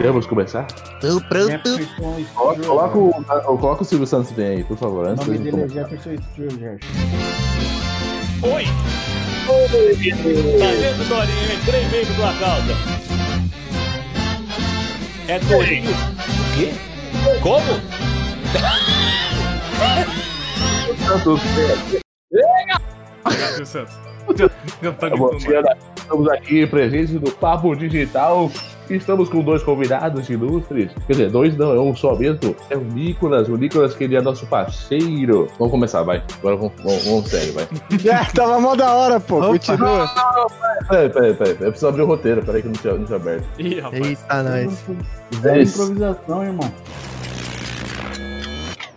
Podemos começar? Tô pronto. Jefferson Coloca, coloca o, coloca o Silvio Santos bem aí, por favor. O Antes nome da gente dele é. Jefferson Sturger. Oi! Tá vendo, Dorinha? Entrei mesmo tua causa. É Torinho? O quê? Como? Santos, Silvio Santos. Senhora, Estamos aqui presentes no Papo Digital. Estamos com dois convidados ilustres. Quer dizer, dois não, é um só mesmo. É o Nicolas. O Nicolas que ele é nosso parceiro. Vamos começar, vai. Agora vamos, vamos, vamos sério, vai. Já tava mó da hora, pô. Continua. Peraí, peraí, peraí. Eu preciso abrir o roteiro. Peraí que não tinha, não tinha aberto. Ih, rapaz. Eita, nós. Isso. improvisação, irmão.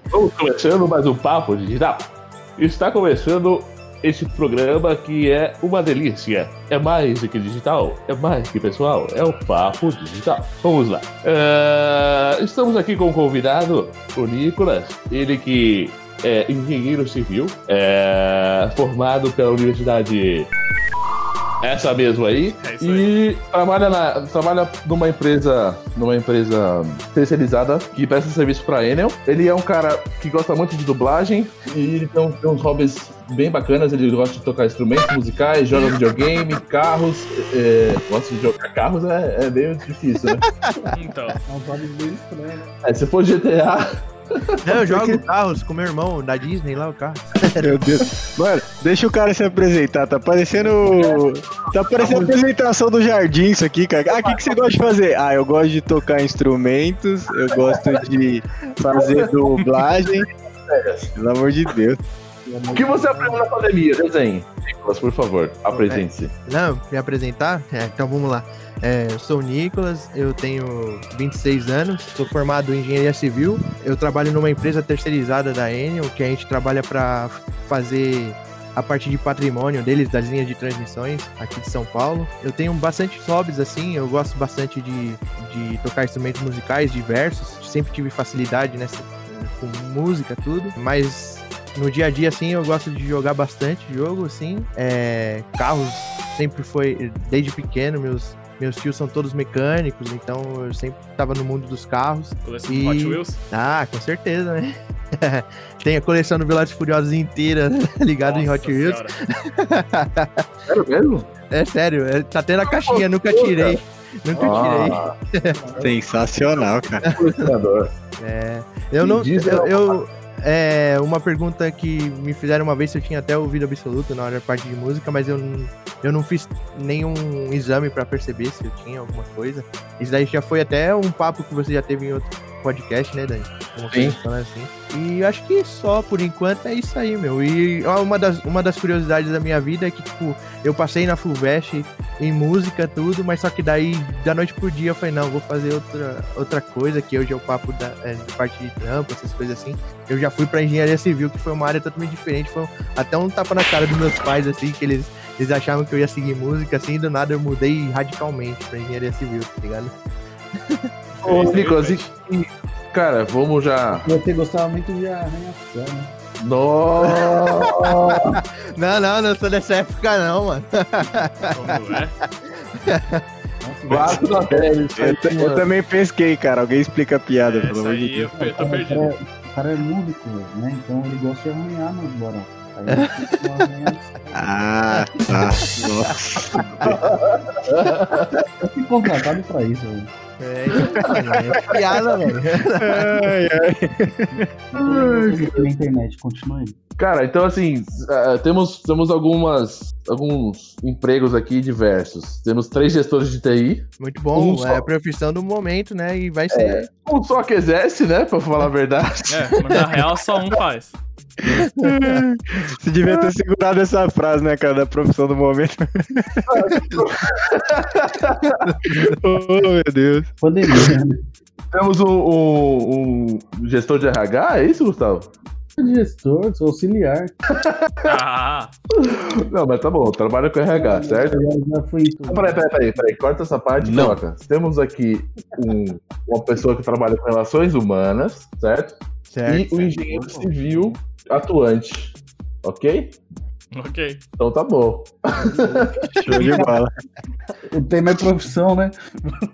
Vamos começando mais um Papo Digital. Está começando esse programa que é uma delícia. É mais do que digital, é mais que pessoal, é o Papo Digital. Vamos lá. Ah, estamos aqui com o convidado, o Nicolas. Ele que é engenheiro civil, é formado pela Universidade. Essa mesmo aí. É isso aí. E trabalha, na, trabalha numa empresa, numa empresa especializada que presta serviço para Enel. Ele é um cara que gosta muito de dublagem e ele tem, tem uns hobbies bem bacanas. Ele gosta de tocar instrumentos musicais, joga videogame, carros. É, gosta de jogar carros é, é meio difícil, né? Então, É um nome bem estranho, né? É, se for GTA, Não, eu jogo carros com meu irmão da Disney lá, o carro. Meu Deus. Mano, deixa o cara se apresentar. Tá parecendo. Tá parecendo a apresentação do jardim isso aqui, cara. Ah, o que, que você gosta de fazer? Ah, eu gosto de tocar instrumentos, eu gosto de fazer dublagem. Pelo amor de Deus. O que você aprendeu na pandemia? Desenhe. Nicolas, por favor, apresente-se. Não, me apresentar? É, então vamos lá. É, eu sou o Nicolas, eu tenho 26 anos, sou formado em engenharia civil. Eu trabalho numa empresa terceirizada da Enel, que a gente trabalha para fazer a parte de patrimônio deles, das linhas de transmissões aqui de São Paulo. Eu tenho bastante hobbies, assim, eu gosto bastante de, de tocar instrumentos musicais diversos, sempre tive facilidade nessa, com música, tudo, mas no dia a dia, assim, eu gosto de jogar bastante jogo, assim, é, carros sempre foi, desde pequeno, meus, meus tios são todos mecânicos, então eu sempre tava no mundo dos carros. coleção E- do Hot Wheels. Ah, com certeza, né? Tem a coleção do Velozes Furiosos inteira ligado em Nossa Hot Wheels. Sério mesmo? É sério, é- tá tendo a caixinha, nunca tirei. Nunca tirei. Ah, Sensacional, cara. colecionador. É, eu não. Eu, ela. eu- é uma pergunta que me fizeram uma vez se eu tinha até ouvido absoluto na hora da parte de música, mas eu eu não fiz nenhum exame pra perceber se eu tinha alguma coisa. Isso daí já foi até um papo que você já teve em outro podcast, né, Dani? Uma Sim. falando assim. E eu acho que só por enquanto é isso aí, meu. E ó, uma das, uma das curiosidades da minha vida é que, tipo, eu passei na Fulvestre em música, tudo, mas só que daí, da noite pro dia, eu falei, não, vou fazer outra, outra coisa, que hoje é o papo da é, parte de trampo, essas coisas assim. Eu já fui pra engenharia civil, que foi uma área totalmente diferente, foi até um tapa na cara dos meus pais, assim, que eles, eles achavam que eu ia seguir música, assim, e do nada eu mudei radicalmente pra engenharia civil, tá ligado? Ô, Nicolas, e, cara, vamos já. Você gostava muito de arranha-céu, né? Nossa! Não, não, não sou dessa época não, mano. Como é? Nossa, Quatro da velha. Eu, t- eu também pesquei, cara. Alguém explica a piada, É, pelo Essa amor de Deus. eu, tô o perdido. cara, o cara é lúdico, né? Então ele gosta de arranhar nos borão. Aí ele fica com arranha-céu. Ah, tá. Nossa. Eu fui contratado pra isso, velho. É, é piada, velho. Ai, ai. Na internet, continua aí. Cara, então assim, ah, temos, temos algumas, alguns empregos aqui diversos. Temos três gestores de TI. Muito bom, Um só. é a profissão do momento, né? E vai ser. Um só que exerce, né? Pra falar a verdade. É, mas na real só um faz. Você devia ter segurado essa frase, né, cara, da profissão do momento. oh, meu Deus. Pandemia, né? Temos um, um- um gestor de RH, é isso, Gustavo? Gestor, sou auxiliar. Ah, Não, mas tá bom, trabalha com RH, certo? Eu já, fui tudo. Peraí, peraí, peraí, peraí, corta essa parte e coloca. Temos aqui um- uma pessoa que trabalha com relações humanas, certo? Certo. e o engenheiro civil atuante, ok? Ok. Então tá bom. Show de bola. O tema é profissão, né?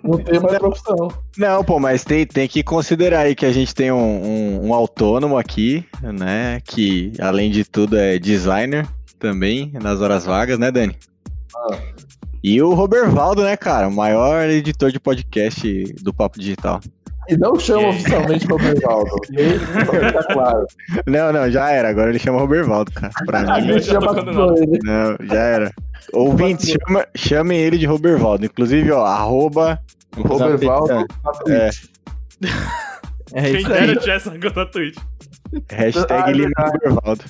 O tema é profissão. Não, pô, mas tem, tem que considerar aí que a gente tem um, um- um autônomo aqui, né? Que, além de tudo, é designer também, nas horas vagas, né, Dani? Ah. E o Robervaldo, né, cara? O maior editor de podcast do Papo Digital. E não chama Que- oficialmente Robervaldo. Tá claro. Não, não, já era. Agora ele chama Robervaldo, cara. Pra mim, tô chama ele. não, já era. Ouvintes, chama- chamem ele de Robervaldo. Inclusive, ó, arroba... Robervaldo na Twitch. É Quem dera tivesse essa conta na Twitch. Hashtag Ah, é Lima verdade. Robervaldo.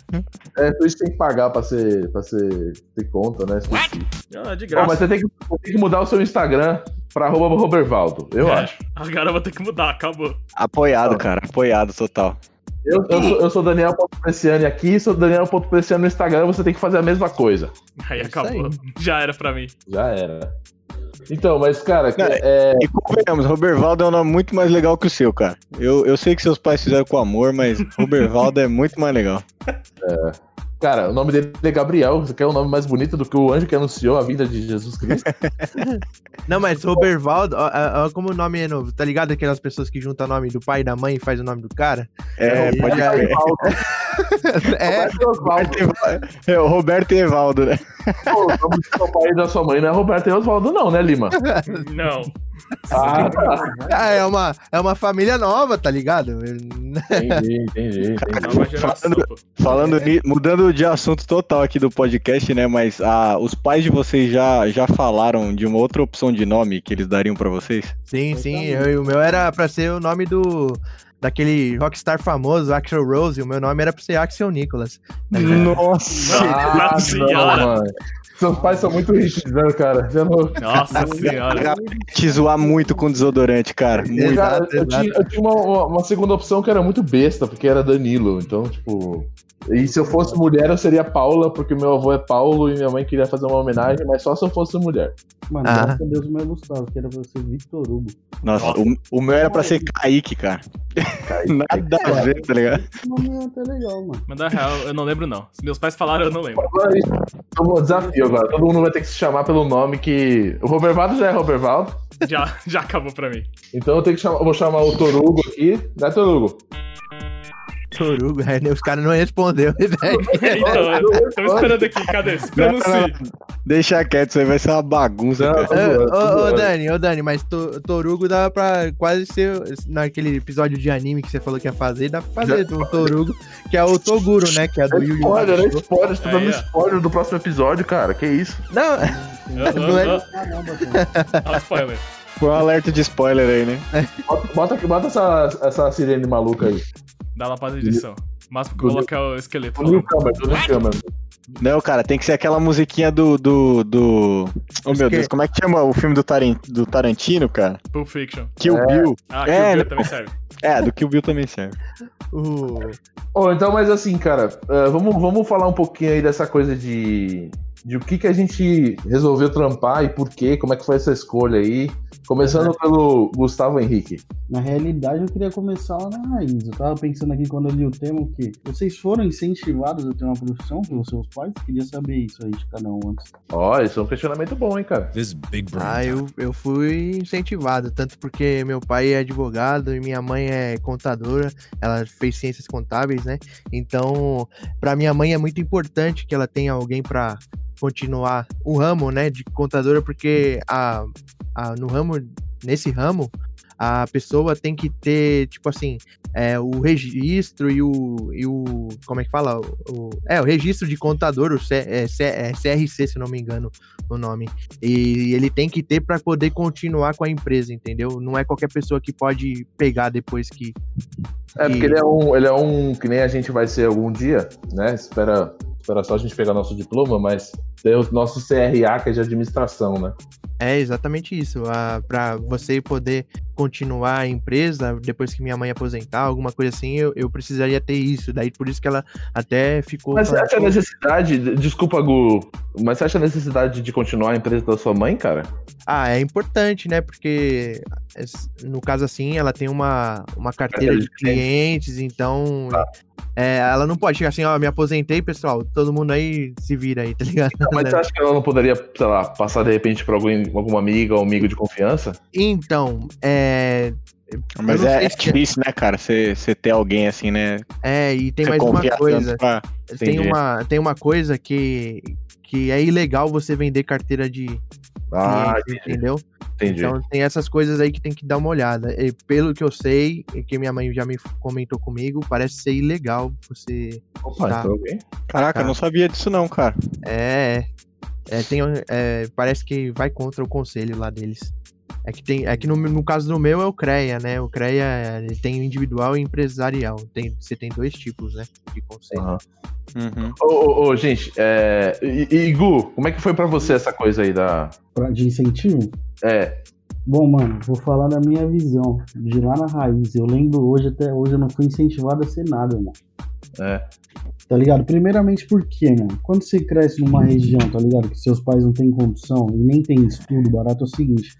É, Twitch tem que pagar pra ser, pra ser ter conta, né? Esqueci. Ah, de graça. mas você tem, que, você tem que mudar o seu Instagram pra arroba Robervaldo, eu É. acho. Agora eu vou ter que mudar, acabou. Apoiado, cara. Apoiado total. Eu, eu sou, eu sou Daniel.preciane aqui, sou Daniel.preciane no Instagram, você tem que fazer a mesma coisa. Aí É acabou. aí. Já era pra mim. Já era. Então, mas, cara, Não, é, E convenhamos, Robervaldo é um nome muito mais legal que o seu, cara. Eu, eu sei que seus pais fizeram com amor, mas Robervaldo é muito mais legal. Cara, o nome dele é Gabriel, você quer um nome mais bonito do que o anjo que anunciou a vinda de Jesus Cristo? Não, mas Robervaldo, ó, ó como o nome é novo, tá ligado? Aquelas pessoas que juntam o nome do pai e da mãe e faz o nome do cara? É, pode já- crer. É, Osvaldo. É o Roberto e Evaldo, né? Pô, o nome do seu pai e da sua mãe não é Roberto e Osvaldo, não, né, Lima? Não. Ah, tá. ah, é, uma, é uma família nova, tá ligado? Entendi, entendi, entendi. Nova geração, pô. Falando ni- mudando de assunto total aqui do podcast, né? Mas ah, os pais de vocês já, já falaram de uma outra opção de nome que eles dariam pra vocês? Sim, sim, eu- o meu era pra ser o nome do daquele rockstar famoso, Axel Rose, e o meu nome era pra ser Axel Nicholas. Nossa! Nossa Ah, não, senhora. Seus pais são muito rígidos, né, cara? Já não... Nossa senhora. Te zoar muito com desodorante, cara. Muito. Cara, Exato, eu tinha, eu tinha uma, uma- uma segunda opção que era muito besta, porque era Danilo. Então, tipo. E se eu fosse mulher, eu seria Paula, porque meu avô é Paulo e minha mãe queria fazer uma homenagem, mas só se eu fosse mulher. Mano, Ah. graças a Deus o meu é Gustavo, que era pra ser Victor Hugo. Nossa, Nossa. O, o meu era pra ser Kaique, cara. Nada a ver, tá ligado? Esse nome é até legal, mano. Mas na real, eu não lembro não. Se meus pais falaram, eu não lembro. Agora, isso é um desafio agora. Todo mundo vai ter que se chamar pelo nome que. O Robervaldo já é Robervaldo. Já, já acabou pra mim. Então eu tenho que chamar. eu vou chamar o Torugo aqui. Né, Torugo? Torugo, é, os caras não responderam. Então, estamos esperando aqui. Cadê? Pronuncie. Deixa quieto, isso aí vai ser uma bagunça, Não, cara. tô Ô, ô. Dani, ô Dani, mas to- Torugo dá pra quase ser naquele episódio de anime que você falou que ia fazer, dá pra fazer um Torugo, que é o Toguro, né? Que é do Yu Yu Spoiler? Hakusho. Spoiler, você tá Aí, dando spoiler do próximo episódio, cara. Que isso? Não, Não é- Caramba, cara. ah, spoiler. Foi um alerta de spoiler aí, né? Bota, bota, bota essa, essa sirene maluca aí. Dá lá pra edição. Mas colocar o esqueleto. Do newcomer, do newcomer. Não, cara, tem que ser aquela musiquinha do. do, do... Oh meu? Deus, como é que chama o filme do, Taran- do Tarantino, cara? Pulp Fiction. Kill É. Bill. Ah, que É, o não- também serve. É, do Kill Bill também serve. o... Oh, então, mas assim, cara, eh, vamos, vamos falar um pouquinho aí dessa coisa de, de o que, que a gente resolveu trampar e por quê, como é que foi essa escolha aí. Começando pelo Gustavo Henrique. Na realidade, eu queria começar lá na raiz. Eu tava pensando aqui quando eu li o tema que vocês foram incentivados a ter uma profissão pelos seus pais? Queria saber isso aí de cada um antes. Ó, isso é um questionamento bom, hein, cara. This big brain. Ah, eu, eu fui incentivado, tanto porque meu pai é advogado e minha mãe é contadora, ela fez ciências contábeis, né? Então, para minha mãe é muito importante que ela tenha alguém para continuar o ramo, né, de contadora, porque a, a, no ramo, nesse ramo, a pessoa tem que ter, tipo assim, é, o registro e o, e o. Como é que fala? O, é, o registro de contador, o C, é, C- é CRC, se não me engano o nome. E ele tem que ter para poder continuar com a empresa, entendeu? Não é qualquer pessoa que pode pegar depois que. É, porque ele é um, ele é um que nem a gente vai ser algum dia, né? Espera, espera só a gente pegar nosso diploma, mas tem o nosso CRA, que é de administração, né? É exatamente isso. Para você poder continuar a empresa depois que minha mãe aposentar, alguma coisa assim, eu, eu precisaria ter isso. Daí por isso que ela até ficou. Mas você acha a "Pô, necessidade, desculpa, Gu, mas você acha a necessidade de continuar a empresa da sua mãe, cara? Ah, é importante, né? Porque no caso assim, ela tem uma, uma carteira Carteira de de clientes. clientes, então Tá. É, ela não pode chegar assim, ó, me aposentei, pessoal, todo mundo aí se vira aí, tá ligado? Mas você acha que ela não poderia, sei lá, passar de repente pra alguém, alguma amiga ou amigo de confiança? Então, é. Mas não é, é se- difícil, né, cara? Você ter alguém assim, né? É, e tem mais uma coisa. pra- Tem uma, tem uma coisa que, que é ilegal você vender carteira de Ah, cliente, entendeu? entendi. Então tem essas coisas aí que tem que dar uma olhada. E pelo que eu sei, e que minha mãe já me comentou comigo, parece ser ilegal você. Opa, tá. então alguém? Caraca, Tá. eu não sabia disso não, cara. É. é, tem, é, parece que vai contra o conselho lá deles. É que, tem, é que no, no caso do meu é o CREA, né? O CREA ele tem o individual e empresarial. Tem, você tem dois tipos, né? De conselho. Aham. Uhum. Ô, ô, ô, gente, é... E, e, Gu, como é que foi pra você essa coisa aí da... Pra- De incentivo? É, Bom, mano, vou falar da minha visão. De lá na raiz. Eu lembro hoje, até hoje, eu não fui incentivado a ser nada, mano. é. Tá ligado? Primeiramente porque, mano, quando você cresce numa região, tá ligado? Que seus pais não têm condição e nem tem estudo barato, é o seguinte.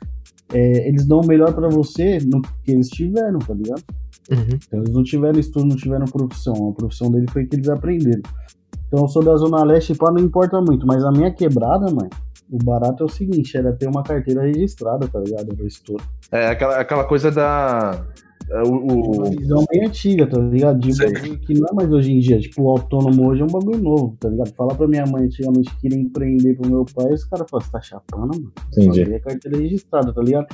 É, eles dão o melhor pra você no que eles tiveram, tá ligado? Uhum. Então, eles não tiveram estudo, não tiveram profissão. A profissão dele foi que eles aprenderam. Então eu sou da Zona Leste, pá, não importa muito. Mas a minha quebrada, mano, o barato é o seguinte, era ter uma carteira registrada, tá ligado? Era o estouro. É aquela, aquela coisa da... é, O, Uma visão bem antiga, tá ligado? De Sei. bagulho que não é mais hoje em dia. Tipo, o autônomo hoje é um bagulho novo, tá ligado? Falar pra minha mãe antigamente que queria empreender pro meu pai, os caras falam, você tá chapando, mano? Entendi. É carteira registrada, tá ligado?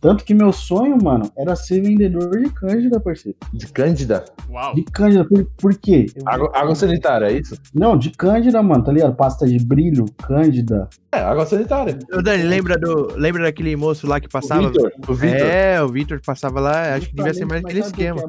Tanto que meu sonho, mano, era ser vendedor de cândida, parceiro. De Cândida. Uau. De cândida, por, por quê? Eu- Água, água sanitária, é isso? Não, de cândida, mano, tá ligado? Pasta de brilho, cândida. É, água sanitária. Ô, Dani, lembra, do, lembra daquele moço lá que passava? O Vitor. O Vitor. É, o Vitor passava lá, acho que devia ser mais Mas aquele é esquema.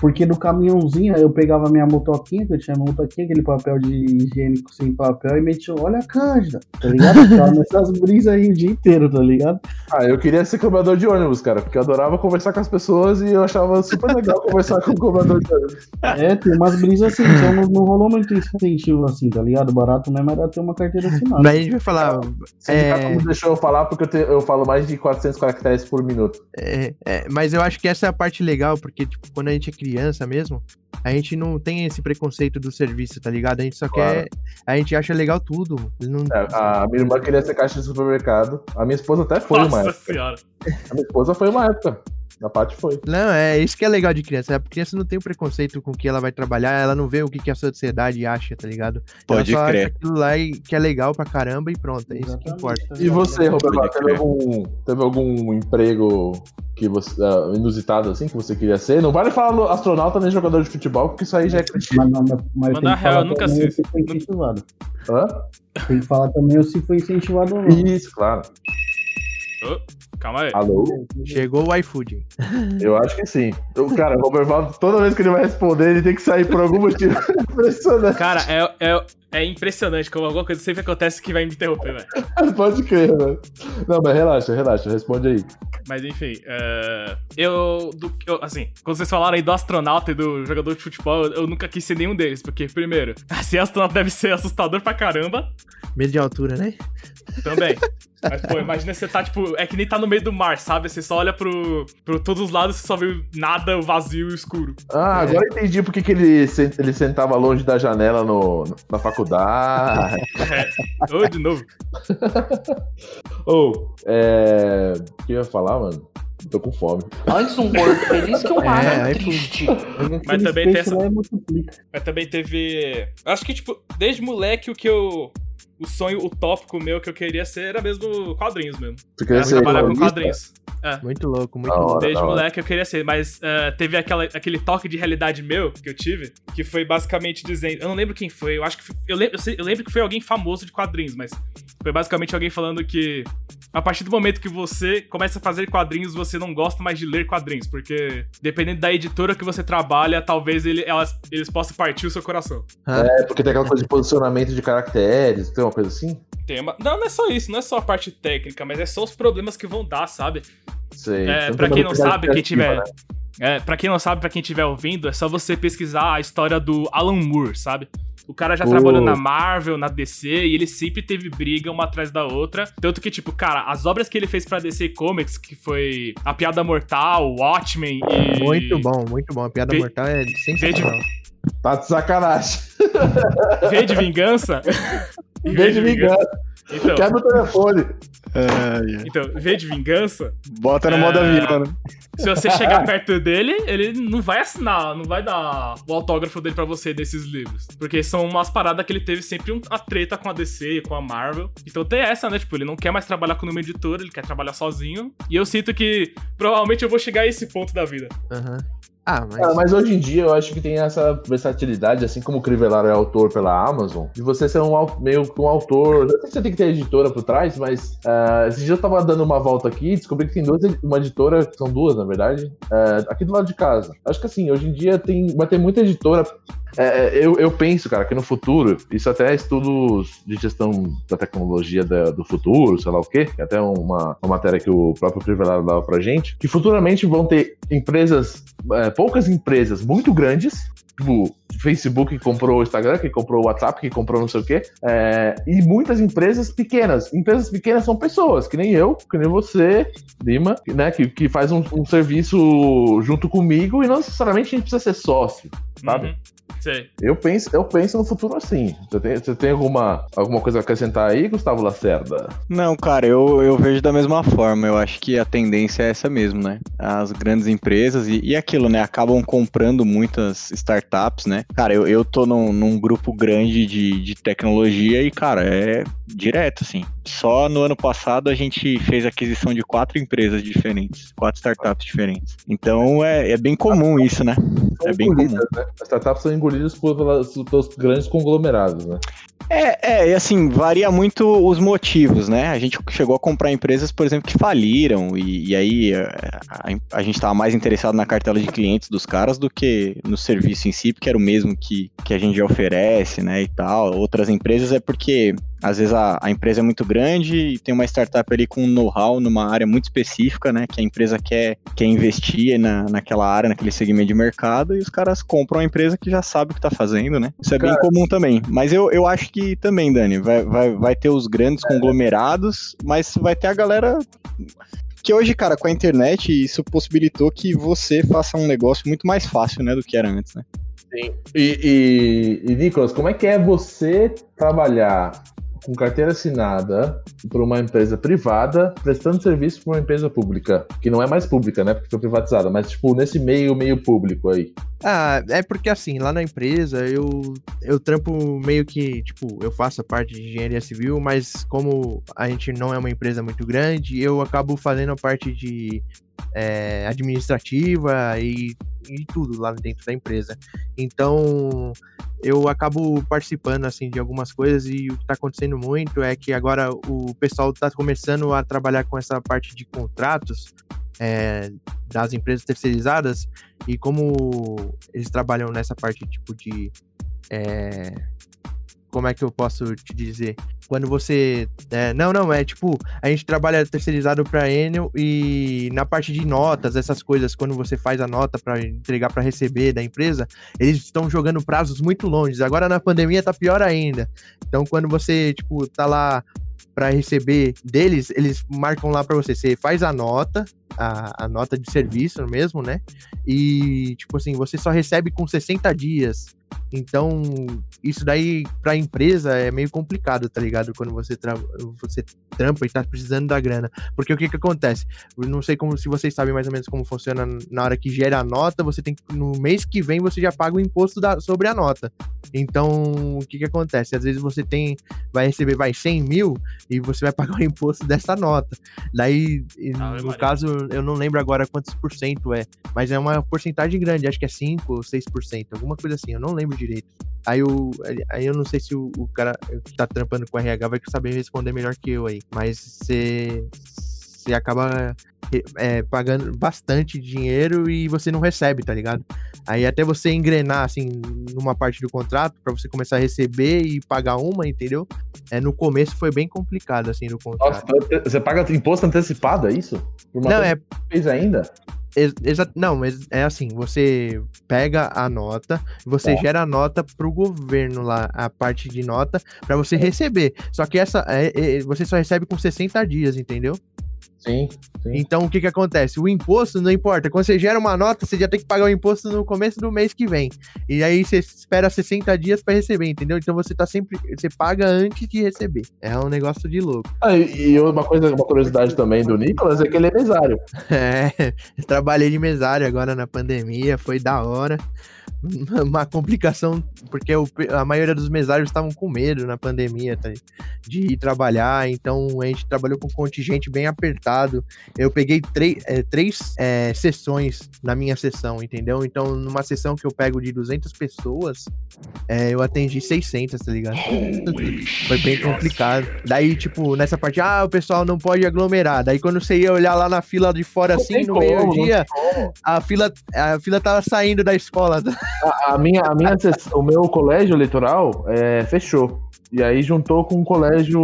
Porque no caminhãozinho eu pegava minha motoquinha, que eu tinha minha motoquinha, aquele papel de higiênico sem papel, e metia, olha a Cândida, tá ligado? Ficava nessas brisas aí o dia inteiro, tá ligado? Ah, eu queria ser cobrador de ônibus, cara, porque eu adorava conversar com as pessoas e eu achava super legal conversar com o cobrador de ônibus. É, tem umas brisas assim, então não, não rolou muito incentivo assim, tá ligado? Barato mesmo era ter uma carteira assinada. Daí a gente vai falar, sindicato É. não deixou eu falar porque eu, te- eu falo mais de 400 caracteres por minuto. É, é, mas eu acho que essa é a parte legal, porque, tipo, quando a gente é criança mesmo, a gente não tem esse preconceito do serviço, tá ligado? A gente só Claro. quer. A gente acha legal tudo. Não, É, a minha irmã queria ser caixa de supermercado. A minha esposa até foi uma Nossa época. senhora. A minha esposa foi uma época. A Paty foi. Não, é isso que é legal de criança. A criança não tem o preconceito com o que ela vai trabalhar, ela não vê o que, que a sociedade acha, tá ligado? Pode ela só crer. acha aquilo lá e que é legal pra caramba e pronto, é isso que Exatamente, importa. tá E você, Roberto, teve algum, teve algum emprego que você, ah, inusitado assim que você queria ser? Não vale falar no astronauta nem jogador de futebol, porque isso aí já é. Mas, mas, mas que real, eu nunca sei. se foi incentivado. Hã? Tem que falar também se foi incentivado ou não. Isso, claro. Ô, calma aí. Alô? Chegou o iFood. Eu acho que sim. O cara, o Robert Valdo, toda vez que ele vai responder, ele tem que sair por algum motivo impressionante. Cara, é, é, é impressionante como alguma coisa sempre acontece que vai me interromper, velho. Pode crer, velho. Não, mas relaxa, relaxa, responde aí. Mas enfim, é, eu, do- eu- Assim, quando vocês falaram aí do astronauta e do jogador de futebol, eu, eu nunca quis ser nenhum deles. Porque, primeiro, ser astronauta deve ser assustador pra caramba. Medo de altura, né? Também. Mas, pô, imagina você tá, tipo, é que nem tá no meio do mar, sabe? Você só olha pro, pro todos os lados e você só vê nada vazio e escuro. Ah, agora eu entendi porque que ele, ele sentava longe da janela no, na faculdade. É. De novo. Ou, é. O que eu ia falar, mano? Tô com fome. Antes um gordo feliz que um É, magro aí triste. Mas também tem essa- multiplica. Mas também teve. Acho que, tipo, desde moleque o que eu. O sonho utópico meu que eu queria ser era mesmo quadrinhos mesmo. Você queria ser trabalhar com quadrinhos. Muito louco, muito hora. louco. Desde moleque eu queria ser, mas eh, teve aquela, aquele toque de realidade meu que eu tive, que foi basicamente dizendo. Eu não lembro quem foi, eu acho que. foi- eu, lembro, eu, sei- eu lembro que foi alguém famoso de quadrinhos, mas foi basicamente alguém falando que a partir do momento que você começa a fazer quadrinhos, você não gosta mais de ler quadrinhos, porque dependendo da editora que você trabalha, talvez ele, elas, eles possam partir o seu coração. É, porque tem aquela coisa de posicionamento de caracteres, tem uma coisa assim? Tem uma... Não, não é só isso, não é só a parte técnica, mas é só os problemas que vão dar, sabe? Sei. É, pra quem não sabe, quem tiver. né? É, pra quem não sabe, pra quem estiver ouvindo, é só você pesquisar a história do Alan Moore, sabe? O cara já Oh. trabalhou na Marvel, na DC, e ele sempre teve briga uma atrás da outra. Tanto que, tipo, cara, as obras que ele fez pra DC Comics, que foi A Piada Mortal, Watchmen e. Muito bom, muito bom. A piada mortal é sensacional. Tá de sacanagem. V de vingança? Em Vem de vingança. Então, Quebra o telefone. Ai, ai. então, V de vingança, Bota no modo É. avião, né? se você chegar perto dele, ele não vai assinar, não vai dar o autógrafo dele pra você desses livros. Porque são umas paradas que ele teve sempre um- uma treta com a DC e com a Marvel. Então tem essa, né? Tipo, ele não quer mais trabalhar com uma editora, ele quer trabalhar sozinho. E eu sinto que provavelmente eu vou chegar a esse ponto da vida. Aham. Ah, mas. Cara, mas hoje em dia eu acho que tem essa versatilidade, assim como o Crivellaro é autor pela Amazon, de você ser um meio que um autor. Não sei se você tem que ter editora por trás, mas ah, esse dia eu tava dando uma volta aqui e descobri que tem duas, uma editora, são duas na verdade, ah, aqui do lado de casa. Acho que assim, hoje em dia tem, vai ter muita editora. É, é, eu, eu penso, cara, que no futuro, isso até é estudos de gestão da tecnologia da- do futuro, sei lá o quê, que é até uma, uma matéria que o próprio Crivellaro dava pra gente, que futuramente vão ter empresas, é, poucas empresas muito grandes, tipo Facebook que comprou o Instagram, que comprou o WhatsApp, que comprou não sei o quê, é, e muitas empresas pequenas. Empresas pequenas são pessoas, que nem eu, que nem você, Lima, né, que, que faz um, um serviço junto comigo e não necessariamente a gente precisa ser sócio, sabe? Uhum. Sei. Eu penso, eu penso no futuro assim. Você tem, você tem alguma, alguma coisa a acrescentar aí, Gustavo Lacerda? Não, cara, eu, eu vejo da mesma forma. Eu acho que a tendência é essa mesmo, né? As grandes empresas e, e aquilo, né? Acabam comprando muitas startups, né? Cara, eu, eu tô num, num grupo grande de, de tecnologia e, cara, é direto, assim. Só no ano passado a gente fez aquisição de quatro empresas diferentes, quatro startups diferentes. Então é, é bem comum isso, né? É bem comum. né? As startups são engolidas por, pelas- pelos grandes conglomerados, né? É, é, e assim, varia muito os motivos, né? A gente chegou a comprar empresas, por exemplo, que faliram, e, e aí a, a- a gente estava mais interessado na cartela de clientes dos caras do que no serviço em si, porque era o mesmo que, que a gente já oferece, né, e tal. Outras empresas é porque, às vezes, a, a empresa é muito grande e tem uma startup ali com um know-how numa área muito específica, né, que a empresa quer, quer investir na, naquela área, naquele segmento de mercado, e os caras compram a empresa que já sabe o que está fazendo, né? Isso é bem Cara, comum também. Mas eu, eu acho que também, Dani, vai, vai, vai ter os grandes conglomerados, mas vai ter a galera. Que hoje, cara, com a internet, isso possibilitou que você faça um negócio muito mais fácil, né, do que era antes, né? E, e, e, Nicolas, como é que é você trabalhar com carteira assinada por uma empresa privada, prestando serviço para uma empresa pública? Que não é mais pública, né? Porque foi privatizada, mas tipo, nesse meio, meio público aí. Ah, é porque assim, lá na empresa eu, eu trampo meio que, tipo, eu faço a parte de engenharia civil, mas como a gente não é uma empresa muito grande, eu acabo fazendo a parte de é, administrativa e, e tudo lá dentro da empresa. Então eu acabo participando assim de algumas coisas e o que está acontecendo muito é que agora o pessoal está começando a trabalhar com essa parte de contratos é, das empresas terceirizadas e como eles trabalham nessa parte tipo de é, como é que eu posso te dizer? Quando você. é, não, não, é tipo, a gente trabalha terceirizado para Enel e na parte de notas, essas coisas, quando você faz a nota para entregar para receber da empresa, eles estão jogando prazos muito longe. Agora na pandemia tá pior ainda. Então quando você, tipo, tá lá para receber deles, eles marcam lá para você. Você faz a nota, a, a nota de serviço mesmo, né? E, tipo assim, você só recebe com 60 dias. Então, isso daí pra empresa é meio complicado, tá ligado? Quando você, tra você trampa e tá precisando da grana. Porque o que que acontece? Eu não sei como se vocês sabem mais ou menos como funciona na hora que gera a nota, você tem no mês que vem, você já paga o imposto da, sobre a nota. Então, o que que acontece? Às vezes você tem, vai receber, vai 100 mil e você vai pagar o imposto dessa nota. Daí, Ave no caso, eu não lembro agora quantos por cento é, mas é uma porcentagem grande, acho que é 5 ou 6%, alguma coisa assim, eu não lembro direito. Aí eu, aí eu não sei se o, o cara que tá trampando com RH vai saber responder melhor que eu aí, mas você você acaba é, pagando bastante dinheiro e você não recebe, tá ligado? Aí até você engrenar, assim, numa parte do contrato, pra você começar a receber e pagar uma, entendeu? É, no começo foi bem complicado, assim, no Nossa, contrato. então você paga imposto antecipado, é isso? Por uma Não, é fez ainda? Ex- exa- não, mas é assim, você pega a nota, você Tá. gera a nota pro governo lá, a parte de nota, pra você receber. Só que essa é- é- você só recebe com 60 dias, entendeu? Sim, sim. Então, o que que acontece? O imposto não importa. Quando você gera uma nota, você já tem que pagar o imposto no começo do mês que vem. E aí você espera 60 dias pra receber, entendeu? Então você tá sempre. Você paga antes de receber. É um negócio de louco. Ah, e e uma coisa, uma curiosidade também do Nicolas é que ele é mesário. É, trabalhei de mesário agora na pandemia, foi da hora. Uma complicação, porque o a maioria dos mesários estavam com medo na pandemia tá, de ir trabalhar, então a gente trabalhou com um contingente bem apertado. Eu peguei três, é, três é, sessões na minha sessão, entendeu? Então, numa sessão que eu pego de 200 pessoas, é, eu atendi 600, tá ligado? Foi bem complicado. Daí, tipo, nessa parte, ah, o pessoal não pode aglomerar. Daí, quando você ia olhar lá na fila de fora, Não assim, no meio-dia, a fila, a fila tava saindo da escola. A, minha, a minha, o meu colégio eleitoral é, fechou. E aí juntou com um colégio,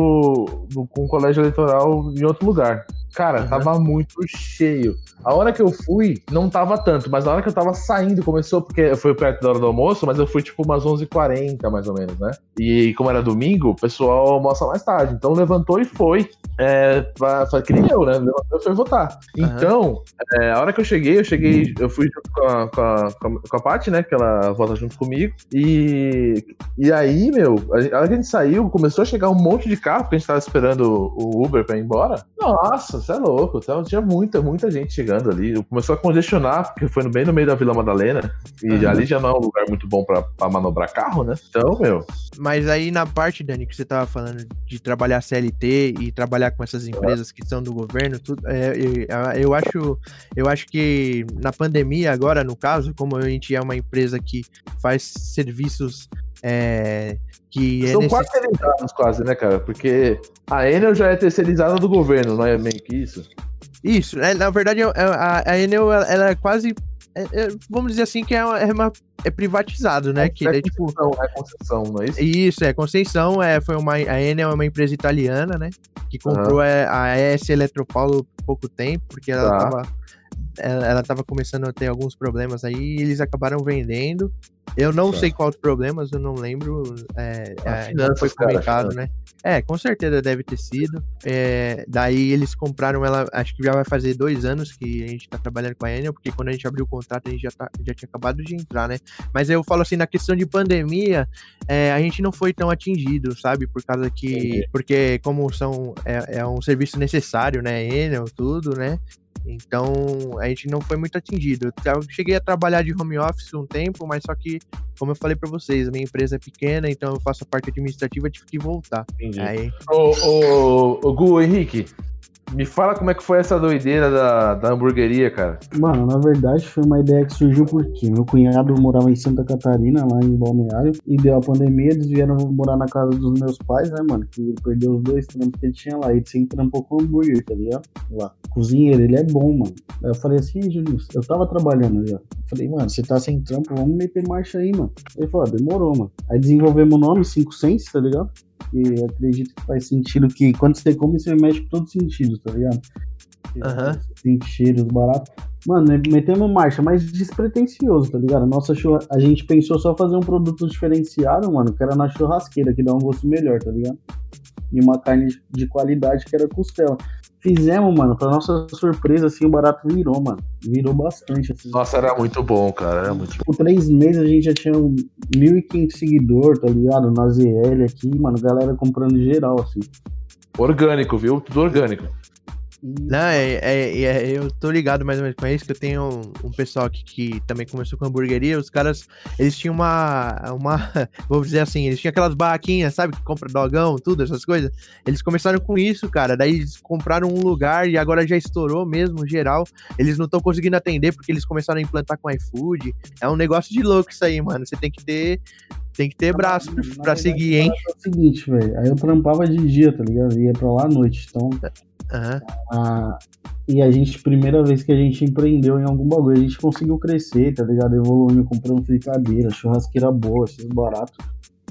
com um colégio eleitoral em outro lugar. Cara, Aham. tava muito cheio. A hora que eu fui, não tava tanto, mas na hora que eu tava saindo, começou, porque foi perto da hora do almoço, mas eu fui tipo umas 11h40, mais ou menos, né? E como era domingo, o pessoal almoça mais tarde. Então levantou e foi. É, pra, pra, que nem eu, né? Levantou e foi votar. Aham. Então, é, a hora que eu cheguei, eu cheguei, eu fui junto com a, com a, com a, Paty, né? Que ela vota junto comigo. E, e aí, meu, a, a hora que a gente saiu, começou a chegar um monte de carro, porque a gente tava esperando o Uber pra ir embora. Nossa, você é louco. Então, tinha muita, muita gente chegando ali. Começou a congestionar, porque foi bem no meio da Vila Madalena. E Aham. ali já não é um lugar muito bom pra, pra manobrar carro, né? Então, meu, Mas aí na parte, Dani, que você tava falando de trabalhar CLT e trabalhar com essas empresas que são do governo, tudo, é, é, eu acho, eu acho que na pandemia agora, no caso, como a gente é uma empresa que faz serviços é, que é são quase terceirizados quase, né, cara? Porque a Enel já é terceirizada do governo, não é meio que isso? Isso, é, na verdade, é- é- a, a Enel, ela, é quase. é- é, vamos dizer assim que é, uma, é, uma- é privatizado, né? Que é, tipo. Não, é concessão, não é isso? Isso, é, Conceição, é, foi uma, a Enel é uma empresa italiana, né, que comprou é, a ES Eletropaulo há pouco tempo, porque ela Tá. Ela, ela tava começando a ter alguns problemas aí, e eles acabaram vendendo, eu não Tá. sei quais problemas, eu não lembro, é, é, não finanças, foi comentado, né, é, com certeza deve ter sido, é, daí eles compraram ela, acho que já vai fazer dois anos que a gente tá trabalhando com a Enel, porque quando a gente abriu o contrato a gente já, tá, já tinha acabado de entrar, né, mas eu falo assim, na questão de pandemia, é, a gente não foi tão atingido, sabe? Por causa que. Entendi. Porque como são. É, é um serviço necessário, né? Enel, tudo, né? Então a gente não foi muito atingido. Eu cheguei a trabalhar de home office um tempo, mas só que, como eu falei pra vocês, a minha empresa é pequena, então eu faço a parte administrativa, tive que voltar. Entendi. Aí, Ô, ô, ô, Gu, Henrique, me fala como é que foi essa doideira da, da hamburgueria, cara. Mano, na verdade foi uma ideia que surgiu porque meu cunhado morava em Santa Catarina, lá em Balneário, e deu a pandemia, eles vieram morar na casa dos meus pais, né, mano? Que perdeu os dois trampos que ele tinha lá. Ele sempre trampou com hambúrguer, tá ligado? Lá. Cozinheiro, ele é bom, mano. Aí eu falei assim, "Ei, Júlio, eu tava trabalhando ó. Falei, mano, você tá sem trampo, vamos meter marcha aí, mano. Ele falou, demorou, mano. Aí desenvolvemos o nome, 5 Sense, tá ligado? E acredito que faz sentido que quando você come, você mexe com todos os sentidos, tá ligado? Aham. Sente cheiros baratos. Mano, né, metemos marcha, mas despretensioso, tá ligado? Nossa churra... A gente pensou só fazer um produto diferenciado, mano, que era na churrasqueira, que dá um gosto melhor, tá ligado? E uma carne de qualidade que era costela. Fizemos, mano, pra nossa surpresa, assim, o barato virou, mano. Virou bastante, assim. Nossa, era muito bom, cara. Era muito bom. Por três meses a gente já tinha um 1.500 seguidores, tá ligado? Na ZL aqui, mano, galera comprando geral, assim. Orgânico, viu? Tudo orgânico. Não, é, é- é- eu tô ligado mais ou menos com isso, que eu tenho um, um pessoal aqui que também começou com hamburgueria, os caras, eles tinham uma, uma, vamos dizer assim, eles tinham aquelas barraquinhas, sabe, que compra dogão, tudo, essas coisas, eles começaram com isso, cara, daí eles compraram um lugar e agora já estourou mesmo, geral, eles não estão conseguindo atender porque eles começaram a implantar com iFood, é um negócio de louco isso aí, mano, você tem que ter, tem que ter braço pra, pra seguir, hein? É o seguinte, velho, aí eu trampava de dia, tá ligado? Ia pra lá à noite, então Aham. Ah, e a gente, primeira vez que a gente empreendeu em algum bagulho, a gente conseguiu crescer, tá ligado? Evoluindo, comprando fricadeira, churrasqueira boa, esses barato.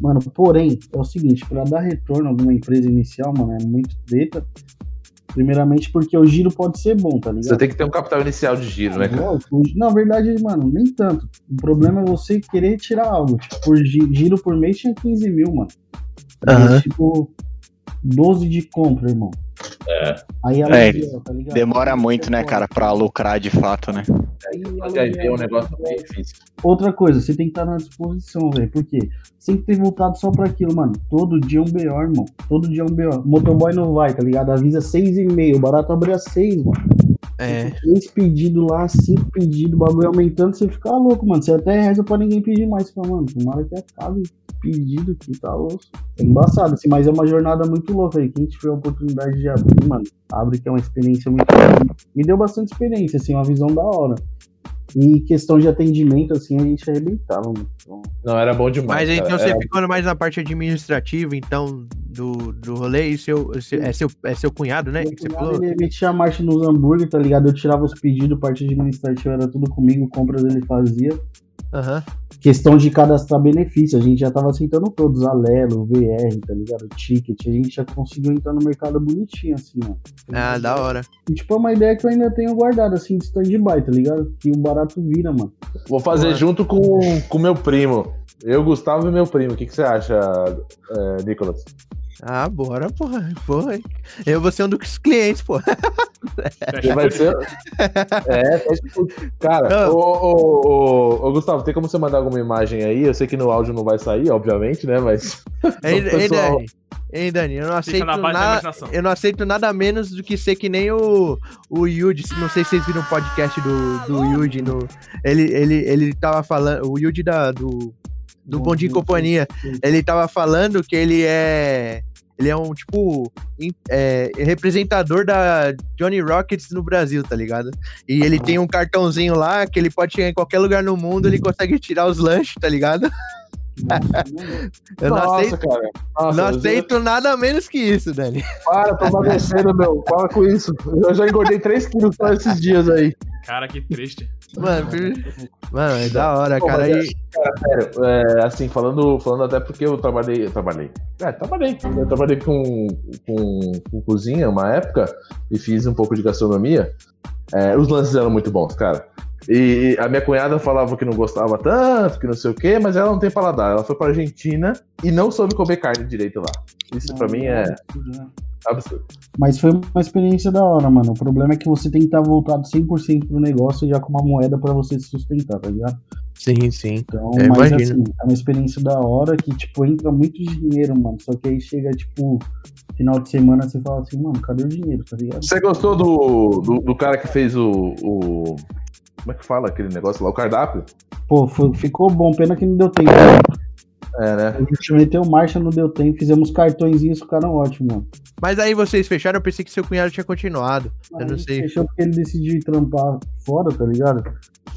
Mano, porém, é o seguinte, pra dar retorno a alguma empresa inicial, mano, é muito treta. Primeiramente porque o giro pode ser bom, tá ligado? Você tem que ter um capital inicial de giro, né, cara? Na verdade, mano, nem tanto. O problema é você querer tirar algo. Tipo, por gi- giro por mês tinha 15 mil, mano. Aham. Mas, tipo, 12 de compra, irmão. Aí É, aluguel, tá ligado? Demora muito, né, cara, pra lucrar de fato, né? Aí Fazer aí é um negócio bem difícil. Outra coisa, você tem que estar na disposição, velho. Por quê? Você tem que ter voltado só pra aquilo, mano. Todo dia é um BO, irmão. Todo dia é um BO. Motoboy não vai, tá ligado? Avisa seis e meio. O barato abre às seis, mano. É. Três pedidos lá, cinco pedidos, o bagulho aumentando, você fica louco, mano. Você até reza pra ninguém pedir mais. Você fala, mano, tomara que acabe pedido aqui, tá louco. É embaçado, assim, mas é uma jornada muito louca aí. Quem tiver a oportunidade de abrir, mano, abre que é uma experiência muito Me deu bastante experiência, assim, uma visão da hora. E questão de atendimento, assim, a gente arrebentava, mano. Então, Não, era bom demais. Mas então cara. você Era- ficou mais na parte administrativa, então, do, do rolê, e seu, seu- é, seu, é seu cunhado, né? Meu Que você cunhado, falou? Ele metia a marcha nos hambúrguer, tá ligado? Eu tirava os pedidos, parte administrativa era tudo comigo, compras ele fazia. Aham. Questão de cadastrar benefício, a gente já tava aceitando todos, Alelo, VR, tá ligado? Ticket, a gente já conseguiu entrar no mercado bonitinho, assim, ó. Ah, da hora. E, tipo, é uma ideia que eu ainda tenho guardado, assim, de stand-by, tá ligado? Que o barato vira, mano. Vou fazer junto com o meu primo. Eu, Gustavo e meu primo. O que, que você acha, é, Nicolas? Ah, bora, porra. porra. Eu vou ser um dos clientes, pô. Você vai ser. É. Cara, ô, ô, ô, ô, Gustavo, tem como você mandar alguma imagem aí? Eu sei que no áudio não vai sair, obviamente, né? Mas. Ei, pessoal- Dani. Ei, Dani, eu não aceito na nada. Eu não aceito nada menos do que ser que nem o, o Yuji. Não sei se vocês viram o podcast do, do Yuji. No, ele, ele, ele tava falando. O Yuji da, do, do Bom Dia e Companhia. Ele tava falando que ele é. Ele é um, tipo, é, representador da Johnny Rockets no Brasil, tá ligado? E ele tem um cartãozinho lá que ele pode chegar em qualquer lugar no mundo, ele consegue tirar os lanches, tá ligado? Eu não Nossa, aceito, cara. Nossa, não aceito nada menos que isso, Dani. Para, tô emagrecendo, meu. Para com isso. Eu já engordei 3 quilos só esses dias aí. Cara, que triste. Mano, mano, é da hora, Pô, cara. mas E, Sério, é, assim, falando, falando até porque eu trabalhei. Eu trabalhei. É, trabalhei. Eu trabalhei com, com, com cozinha uma época e fiz um pouco de gastronomia. É, os lances eram muito bons, cara. E a minha cunhada falava que não gostava tanto, que não sei o quê, mas ela não tem paladar. Ela foi pra Argentina e não soube comer carne direito lá. Isso pra mim é absurdo. Mas foi uma experiência da hora, mano. O problema é que você tem que estar voltado 100% pro negócio e já com uma moeda pra você se sustentar, tá ligado? sim, sim. Então, Eu mas imagino. assim, é uma experiência da hora que, tipo, entra muito dinheiro, mano. Só que aí chega, tipo, final de semana você fala assim, mano, cadê o dinheiro, tá ligado? Você gostou do, do, do cara que fez o, o. Como é que fala aquele negócio lá? O cardápio? Pô, foi- ficou bom, pena que não deu tempo. É, né? A gente meteu marcha, não deu tempo, fizemos cartõezinhos, ficaram ótimos, mano. Mas aí vocês fecharam, eu pensei que seu cunhado tinha continuado. Eu não Aí sei. Fechou porque ele decidiu ir trampar fora, tá ligado?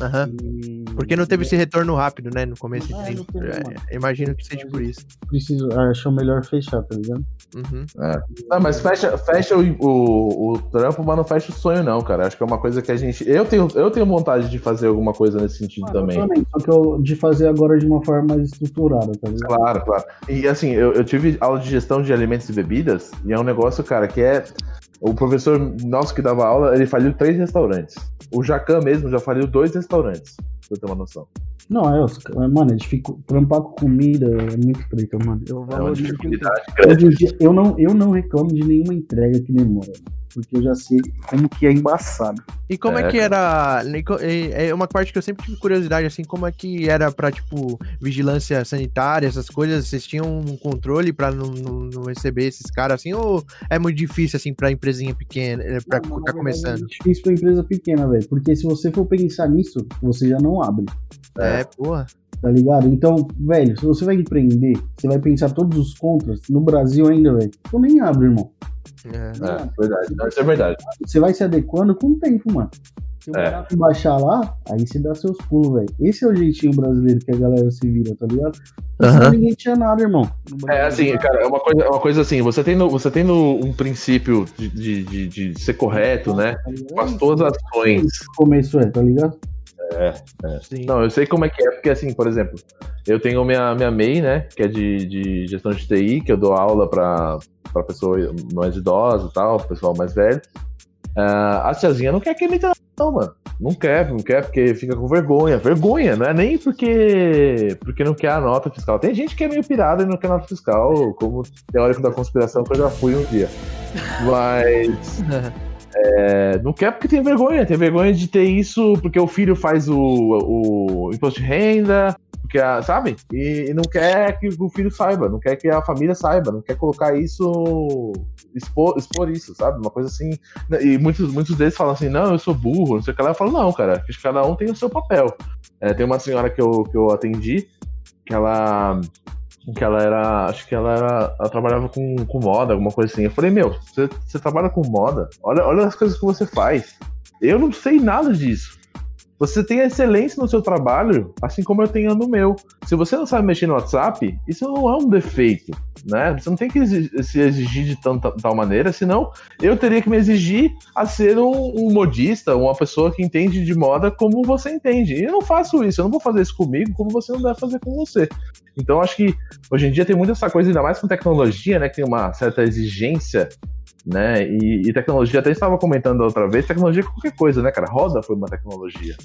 Aham. E- Porque não teve esse retorno rápido, né? No começo. Ah, de- é, mano. imagino que seja por isso. Preciso, achou melhor fechar, tá ligado? Uhum. Não, mas fecha, fecha o, o, o trampo, mas não fecha o sonho, não, cara. Acho que é uma coisa que a gente. Eu tenho, eu tenho vontade de fazer alguma coisa nesse sentido Mano, também. eu também, só que eu de fazer agora de uma forma mais estruturada, tá ligado? Claro, claro. E assim, eu, eu tive aula de gestão de alimentos e bebidas, e é um negócio, cara, que é. O professor nosso que dava aula, ele faliu três restaurantes. O Jacan mesmo já faliu dois restaurantes, pra você ter uma noção. Não, é, os- mano, é difícil. Trampar com comida é muito treta, mano. Eu É uma dificuldade tudo. Hoje em dia, eu não, eu não reclamo de nenhuma entrega que demora, mano, porque eu já sei como que é embaçado. E como é, É, que era. É é uma parte que eu sempre tive curiosidade, assim, como é que era pra, tipo, vigilância sanitária, essas coisas? Vocês tinham um controle pra não, não, não receber esses caras, assim? Ou é muito difícil, assim, pra empresinha pequena, eh, pra Não, tá começando? É difícil pra empresa pequena, velho. Porque se você for pensar nisso, você já não abre, É, porra. tá ligado? Então, velho, se você vai empreender, você vai pensar todos os contras. No Brasil ainda, velho, tu nem abre, irmão. É. É, verdade. Não, Isso é verdade. Você vai se adequando com o tempo, mano. Se o É. barato baixar lá, aí você dá seus pulos, velho. Esse é o jeitinho brasileiro que a galera se vira, tá ligado? Aham. ninguém tinha nada, irmão. É assim, cara, é uma coisa, é uma coisa assim, você tendo, você tendo um princípio de, de, de, de ser correto, né? tá? Com as tuas ações. Começo é, tá ligado? Sim. Não, eu sei como é que é, porque assim, por exemplo, eu tenho minha, minha MEI, né? Que é de, de gestão de TI, que eu dou aula pra, pra pessoa mais idosa e tal, pessoal mais velho. Ah, a tiazinha não quer que emita, não, mano. Não quer, não quer porque fica com vergonha. Vergonha, não é nem porque porque não quer a nota fiscal. Tem gente que é meio pirada e não quer nota fiscal, como teórico da conspiração que eu já fui um dia. Mas é, não quer porque tem vergonha. Tem vergonha de ter isso porque o filho faz o, o imposto de renda, porque a, sabe? E, e não quer que o filho saiba, não quer que a família saiba, não quer colocar isso, expor, expor isso, sabe? Uma coisa assim. E muitos, muitos deles falam assim: não, eu sou burro, não sei o que lá. Eu falo: não, cara, acho que cada um tem o seu papel. É, tem uma senhora que eu, que eu atendi que ela que ela era, acho que ela era, ela trabalhava com, com moda, alguma coisa assim. Eu falei, meu, você, você trabalha com moda? Olha, olha as coisas que você faz. Eu não sei nada disso. Você tem excelência no seu trabalho, assim como eu tenho no meu. Se você não sabe mexer no WhatsApp, isso não é um defeito, né? Você não tem que se exigir de tanta, tal maneira, senão eu teria que me exigir a ser um, um, modista, uma pessoa que entende de moda como você entende. E eu não faço isso, eu não vou fazer isso comigo como você não deve fazer com você. Então acho que hoje em dia tem muita essa coisa, ainda mais com tecnologia, né? Que tem uma certa exigência né? E, e, tecnologia, até estava comentando outra vez, tecnologia é qualquer coisa, né, cara? Roda foi uma tecnologia.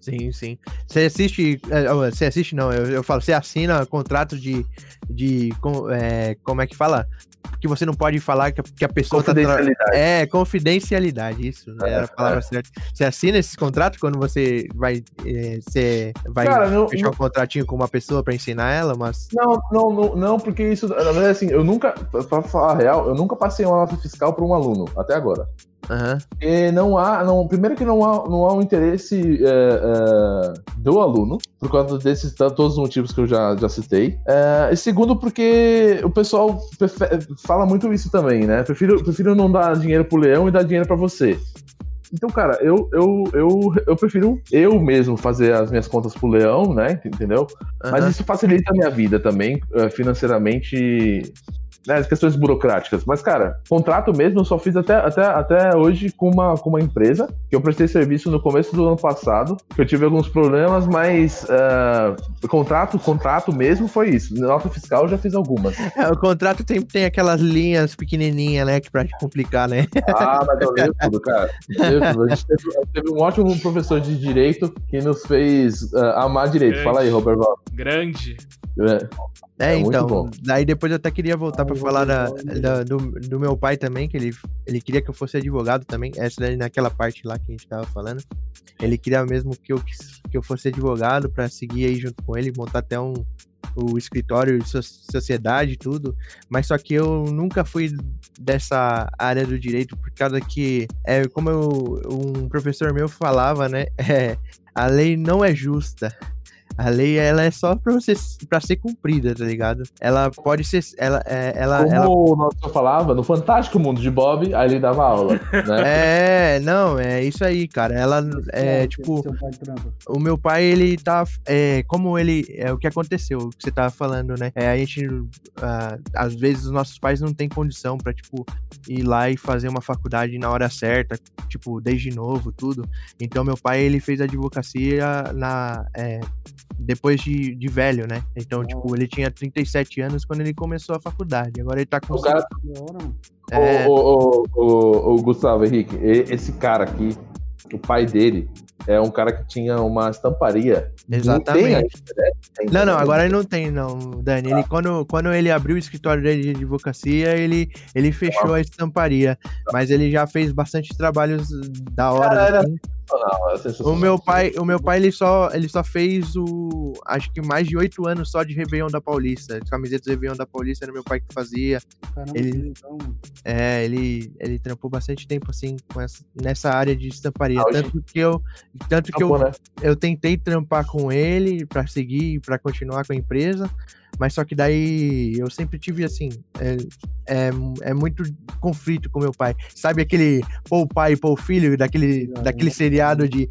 Sim, sim. Você assiste. é, Você assiste, não, eu, eu falo, você assina contrato de. de com- é, como é que fala? Que você não pode falar que a, que a pessoa tá. Confidencialidade. É, confidencialidade, isso. É, era a palavra é. certa. Você assina esse contrato quando você vai. é, você vai Cara, fechar não- um contratinho com uma pessoa pra ensinar ela, mas. Não, não, não, não, porque isso, na verdade, assim, eu nunca, pra falar a real, eu nunca passei uma nota fiscal para um aluno, até agora. Aham. Porque não há, não, primeiro que não há, não há um interesse é, é, do aluno, por causa desses todos os motivos que eu já, já citei. É, e segundo, porque o pessoal fala muito isso também, né? Prefiro, prefiro não dar dinheiro pro leão e dar dinheiro pra você. Então, cara, eu, eu, eu, eu prefiro eu mesmo fazer as minhas contas pro leão, né? Entendeu? Mas aham. isso facilita a minha vida também, eh, financeiramente, né, as questões burocráticas. Mas, cara, contrato mesmo eu só fiz até, até, até hoje com uma, com uma empresa, que eu prestei serviço no começo do ano passado, que eu tive alguns problemas, mas eh, contrato, contrato mesmo foi isso. Nota fiscal eu já fiz algumas. É, o contrato tem, tem aquelas linhas pequenininhas, né? Que pra te complicar, né? Ah, mas eu leio tudo, cara. Eu leio tudo. A gente teve, teve um ótimo professor de direito que nos fez eh, amar direito. Fala aí, Robert Val. Grande. É. É, É então, daí depois eu até queria voltar pra falar da, da- do, do meu pai também, que ele, ele queria que eu fosse advogado também, essa daí naquela parte lá que a gente tava falando. Ele queria mesmo que eu, que eu fosse advogado pra seguir aí junto com ele, montar até um o escritório de so- sociedade e tudo, mas só que eu nunca fui dessa área do direito por causa que, é, como eu- um professor meu falava, né, é, a lei não é justa. A lei ela é só pra, você, pra ser cumprida, tá ligado? Ela pode ser. Ela, é, ela, Como ela- o nosso senhor falava, no fantástico mundo de Bob, aí ele dava aula, né? É, não, é isso aí, cara. Ela é tipo. Seu pai trampa. O meu pai, ele tá. É, como ele. É o que aconteceu, o que você tava falando, né? É, a gente. ah, às vezes os nossos pais não têm condição pra, tipo, ir lá e fazer uma faculdade na hora certa, tipo, desde novo, tudo. Então, meu pai, ele fez advocacia na. é, depois de, de velho, né? Então, tipo, ele tinha 37 anos quando ele começou a faculdade. Agora ele tá com. O cara. É. o, o, o, o- Gustavo Henrique, esse cara aqui, o pai dele, é um cara que tinha uma estamparia. Exatamente. Não né? Não, não, também. agora ele não tem, não, Dani. Ele, quando, quando ele abriu o escritório dele de advocacia, ele, ele fechou a estamparia. Mas ele já fez bastante trabalhos da hora. Cara, era assim. Não, é sensacional. O meu pai, o meu pai ele, só, ele só fez o. Acho que mais de oito anos só de Réveillon da Paulista. As camisetas do Réveillon da Paulista era meu pai que fazia. Caramba, Ele- então. É, ele, ele trampou bastante tempo assim com essa, nessa área de estamparia. Ah, Tanto que eu. Tanto que eu, né? eu tentei trampar com ele pra seguir, pra continuar com a empresa, mas só que daí eu sempre tive assim, é, é, é muito conflito com meu pai. Sabe aquele pô pai e pô o filho, daquele, Ah, daquele é. seriado de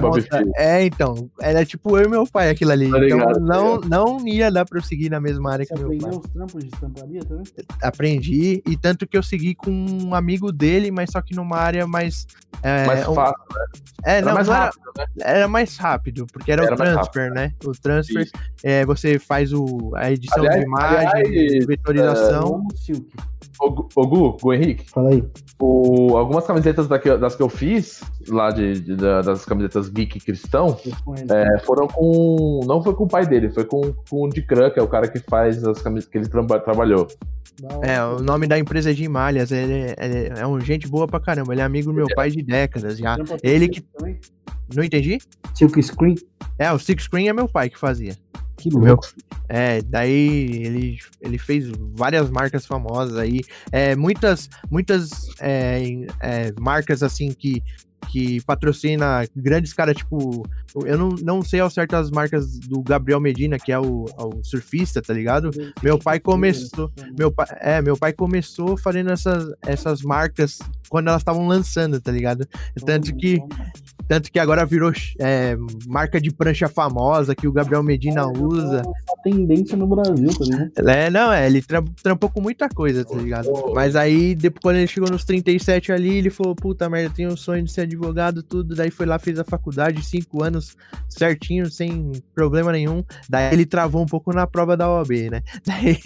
Bob pai. É, então, era tipo eu e meu pai aquilo ali. Tá então ligado, tá não, não ia dar pra eu seguir na mesma área Você que meu pai aprendeu os trampos de estamparia também? aprendi e tanto que eu segui com um amigo dele, mas só que numa área mais é, Mais um- fácil, é, era não, mais não era, rápido, né? era mais rápido, porque era, Era o transfer, né? O transfer, é, você faz o, o, a edição Aliás- de imagem, aliás, vetorização. Como Silk. Ô, Gu- Gu, Henrique, Fala aí. o- algumas camisetas da que- das que eu fiz, lá de, de- da- das camisetas geek cristão, é, foram com. Não foi com o pai dele, foi com, com o Dicran, que é o cara que faz as camisetas que ele traba- trabalhou. É, o nome da empresa é Jim Malhas, ele, é- ele é um gente boa pra caramba, ele é amigo do meu pai de décadas já. Ele que. Não entendi? Silk Screen? É, o Six Screen é meu pai que fazia. Que Meu- louco. É, daí ele, ele fez várias marcas famosas aí, é, muitas, muitas é, é, marcas assim que, que patrocina grandes caras, tipo, eu não, não sei ao certo as marcas do Gabriel Medina, que é o, o surfista, tá ligado? Meu pai começou, meu pai, é, meu pai começou fazendo essas, essas marcas quando elas estavam lançando, tá ligado? Tanto que, tanto que agora virou é, marca de prancha famosa que o Gabriel Medina usa. A tendência no Brasil, tá ligado? É, não, é, ele tra- trampou com muita coisa, tá ligado? Mas aí, depois, quando ele chegou nos 37 ali, ele falou, puta merda, eu tenho um sonho de ser advogado, tudo. Daí foi lá, fez a faculdade, cinco anos, certinho, sem problema nenhum. Daí ele travou um pouco na prova da OAB, né? Daí,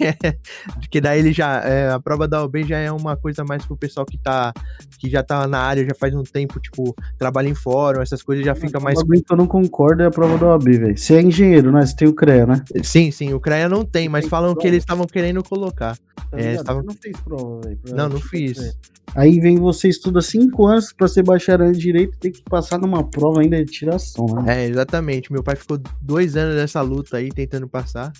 porque daí ele já, é, a prova da OAB já é uma coisa mais pro pessoal que tá, que já tá na área, já faz um tempo, tipo, trabalha em fórum, essas coisas já fica mais O que eu não concordo é a prova da OAB, velho. Você é engenheiro, né? Você tem o CREA, né? Sim, sim, o CREA não tem, mas tem falam que prova? eles estavam querendo colocar. Tá É, Você não fez prova, velho. Não, não fiz. Aí vem você estuda cinco anos pra ser bacharel em direito, tem que passar numa prova ainda de tiração, né? É, exatamente. Meu pai ficou dois anos nessa luta aí, tentando passar.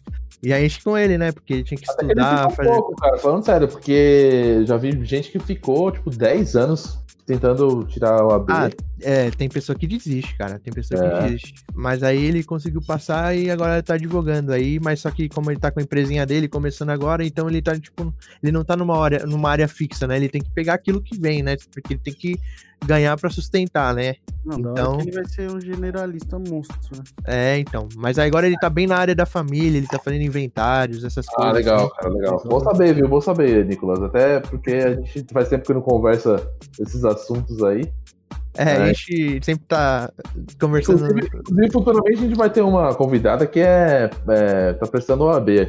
E aí enche com ele, né? Porque ele tinha que Até ele estudar, ficou fazer. pouco, cara, falando sério, porque já vi gente que ficou, tipo, 10 anos tentando tirar o AB. Ah, é, tem pessoa que desiste, cara. Tem pessoa É. que desiste. Mas aí ele conseguiu passar e agora ele tá advogando aí. Mas só que como ele tá com a empresinha dele começando agora, então ele tá, tipo, ele não tá numa área, numa área fixa, né? Ele tem que pegar aquilo que vem, né? Porque ele tem que ganhar pra sustentar, né? Não, da hora Então- que ele vai ser um generalista monstro, né? É, então. Mas aí agora ele tá bem na área da família, ele tá fazendo inventários, essas Ah, coisas. legal, assim. cara, legal. Bom saber, viu? Bom saber, Nicolas. Até porque a gente faz tempo que não conversa esses assuntos aí. É, É. a gente sempre tá conversando. Inclusive, inclusive, futuramente a gente vai ter uma convidada que é, é tá prestando OAB,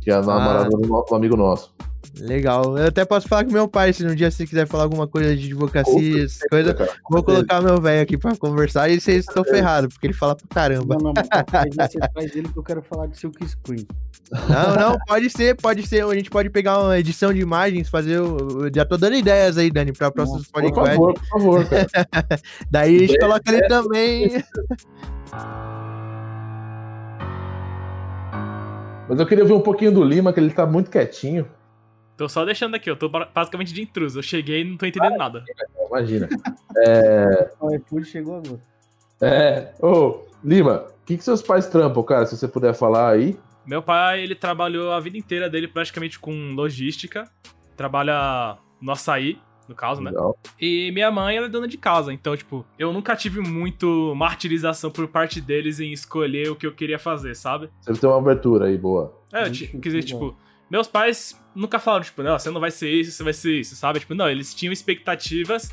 que é a namorada do, no- do amigo nosso. Legal. Eu até posso falar com meu pai, se um dia você quiser falar alguma coisa de advocacia, essas coisas. Cara, Vou colocar meu velho aqui pra conversar e vocês estão ferrados, porque ele fala pra caramba. Não, não, mas você ele que eu quero falar de Silk Screen. Não, não, pode ser, pode ser. A gente pode pegar uma edição de imagens, fazer o. Já tô dando ideias aí, Dani, pra próximos Por podcasts. favor, por favor, cara. Daí a gente coloca ele também. Mas eu queria ver um pouquinho do Lima, que ele tá muito quietinho. Tô só deixando aqui, eu tô ba- basicamente de intruso. Eu cheguei e não tô entendendo nada. Imagina. O iFood chegou agora. É. Ô, Lima, o que, que seus pais trampam, cara? Se você puder falar aí. Meu pai, ele trabalhou a vida inteira dele praticamente com logística. Trabalha no açaí, no caso, né? Legal. E minha mãe, ela é dona de casa. Então, tipo, eu nunca tive muito martirização por parte deles em escolher o que eu queria fazer, sabe? Você tem uma abertura aí, boa. É, eu quer dizer, tipo, meus pais nunca falaram, tipo, não, você não vai ser isso, você vai ser isso, sabe? Tipo, não, eles tinham expectativas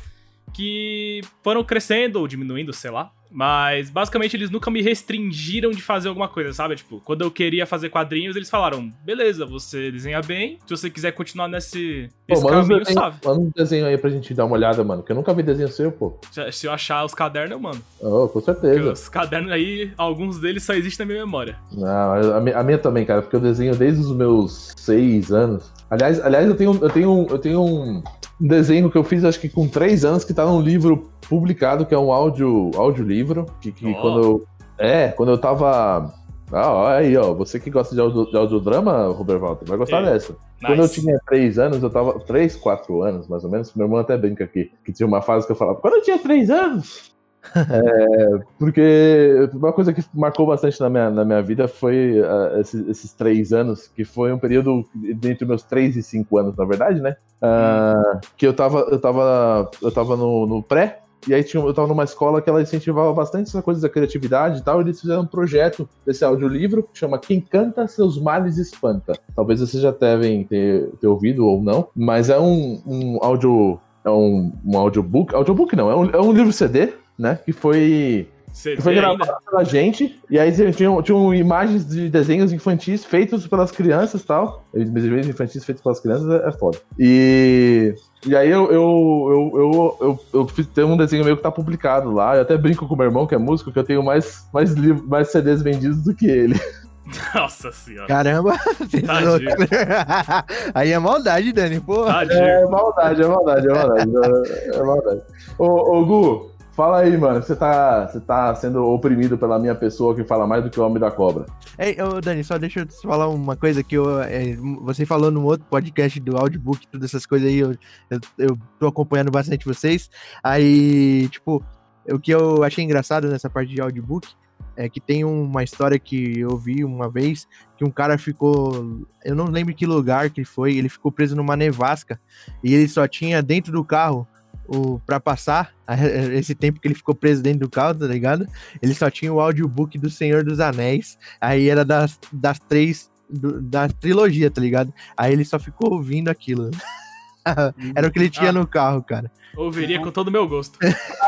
que foram crescendo ou diminuindo, sei lá. Mas basicamente eles nunca me restringiram de fazer alguma coisa, sabe? Tipo, quando eu queria fazer quadrinhos, eles falaram: beleza, você desenha bem, se você quiser continuar nesse, Pô, caminho, desenho, sabe? manda um desenho aí pra gente dar uma olhada, mano. Que eu nunca vi desenho seu, pô. Se- Se eu achar os cadernos, eu mando. Oh, com Porque certeza. os cadernos aí, alguns deles só existem na minha memória. Não, a, mi- a minha também, cara, porque eu desenho desde os meus seis anos. Aliás, aliás eu tenho, eu tenho, eu tenho um desenho que eu fiz, acho que com três anos, que tá num livro publicado, que é um áudio, audiolivro, que, que Ó. quando eu... É, quando eu tava... Ah, ó, aí, ó, você que gosta de, audio, de audiodrama, Robert Walter, vai gostar É. dessa. Quando eu Nice. tinha três anos, eu tava. Três, quatro anos, mais ou menos. Meu irmão até brinca aqui. Que tinha uma fase que eu falava, quando eu tinha três anos. É, porque uma coisa que marcou bastante na minha, na minha vida foi ah, esses, esses três anos, que foi um período entre meus três e cinco anos, na verdade, né? Ah, que eu tava, eu tava, eu tava no, no pré, e aí tinha, eu tava numa escola que ela incentivava bastante essa coisa da criatividade e tal, e eles fizeram um projeto desse audiolivro que chama Quem Canta Seus Males Espanta. Talvez vocês já devem ter, ter ouvido ou não, mas é um, um áudio. É um, um audiobook. Audiobook não, é um, é um livro CD, né? Que foi Você Foi gravado ainda? pela gente, e aí tinham, tinham imagens de desenhos infantis feitos pelas crianças e tal. Desenhos infantis feitos pelas crianças é, é foda. E, e aí eu, eu, eu, eu, eu, eu fiz, tem um desenho meu que tá publicado lá. Eu até brinco com o meu irmão, que é músico, que eu tenho mais, mais, livros, mais CDs vendidos do que ele. Nossa senhora. Caramba. Aí é maldade, Dani, pô. Tadinho. É maldade, é maldade, é maldade. É, é maldade. Ô, ô, Gu, fala aí, mano. Você tá, você tá sendo oprimido pela minha pessoa que fala mais do que o homem da cobra. Ei, ô, Dani, só deixa eu te falar uma coisa que eu, é, você falou no outro podcast do audiobook, todas essas coisas aí, eu, eu, eu tô acompanhando bastante vocês. Aí, tipo, o que eu achei engraçado nessa parte de audiobook é que tem uma história que eu vi uma vez que um cara ficou, eu não lembro que lugar que foi, ele ficou preso numa nevasca e ele só tinha dentro do carro o para passar esse tempo que ele ficou preso dentro do carro, tá ligado? Ele só tinha o audiobook do Senhor dos Anéis. Aí era das, das três. do- da trilogia, tá ligado? Aí ele só ficou ouvindo aquilo. era o que ele tinha Ah. no carro, cara. Ouviria com todo o meu gosto.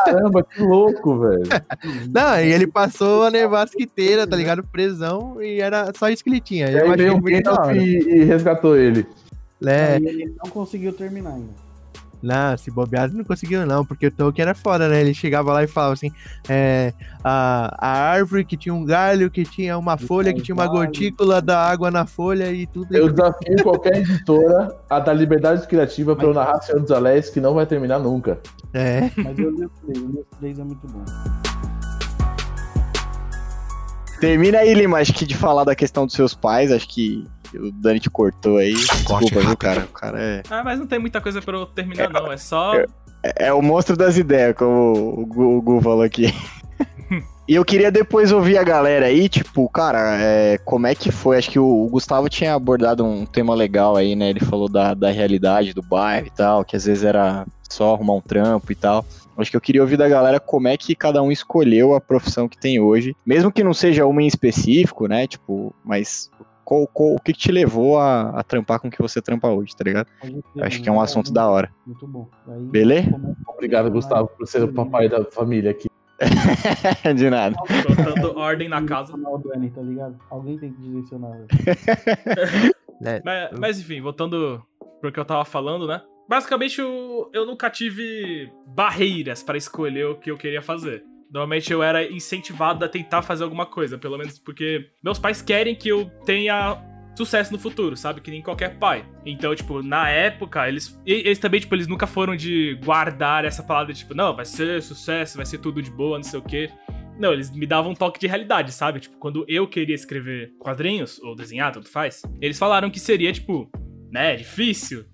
Caramba, que louco, velho. Não, e ele passou a nevasca inteira, tá ligado? Presão, e era só isso que ele tinha. E Eu aí achei veio um muito e, e resgatou ele. É, Aí ele não conseguiu terminar ainda. Não, se bobear, não conseguiu não, porque o Tolkien era foda, né? Ele chegava lá e falava assim, é, a, a árvore que tinha um galho, que tinha uma folha, que tinha uma galho. gotícula da água na folha e tudo. Eu desafio qualquer editora a dar liberdade criativa pra eu narrar Senhor dos Anéis, que não vai terminar nunca. É, Mas eu li os três, eu li os três é muito bom. Termina aí, Lima, acho que de falar da questão dos seus pais, acho que o Dani te cortou aí. Desculpa, viu, cara? O cara é, Ah, mas não tem muita coisa pra eu terminar, não. É só. é- é o monstro das ideias, como o Gu, o Gu falou aqui. E eu queria depois ouvir a galera aí, tipo, cara, é, como é que foi? Acho que o, o Gustavo tinha abordado um tema legal aí, né? Ele falou da, da realidade do bairro e tal, que às vezes era só arrumar um trampo e tal. Acho que eu queria ouvir da galera como é que cada um escolheu a profissão que tem hoje, mesmo que não seja uma em específico, né? Tipo, mas qual, qual- o que, te levou a, a trampar com o que você trampa hoje, tá ligado? Acho que é um assunto da hora. Muito bom. Aí, Beleza? como- Obrigado, Gustavo, por ser o papai da família aqui. De nada. botando ordem na casa. Dani, tá ligado? Alguém tem que direcionar. né? Mas, mas enfim, voltando pro que eu tava falando, né? Basicamente, eu, eu nunca tive barreiras pra escolher o que eu queria fazer. Normalmente eu era incentivado a tentar fazer alguma coisa, pelo menos porque meus pais querem que eu tenha sucesso no futuro, sabe? Que nem qualquer pai. Então, tipo, na época, eles. Eles também, tipo, eles nunca foram de guardar essa palavra, tipo, não, vai ser sucesso, vai ser tudo de boa, não sei o quê. Não, eles me davam um toque de realidade, sabe? Tipo, quando eu queria escrever quadrinhos, ou desenhar, tanto faz, eles falaram que seria, tipo, né, difícil.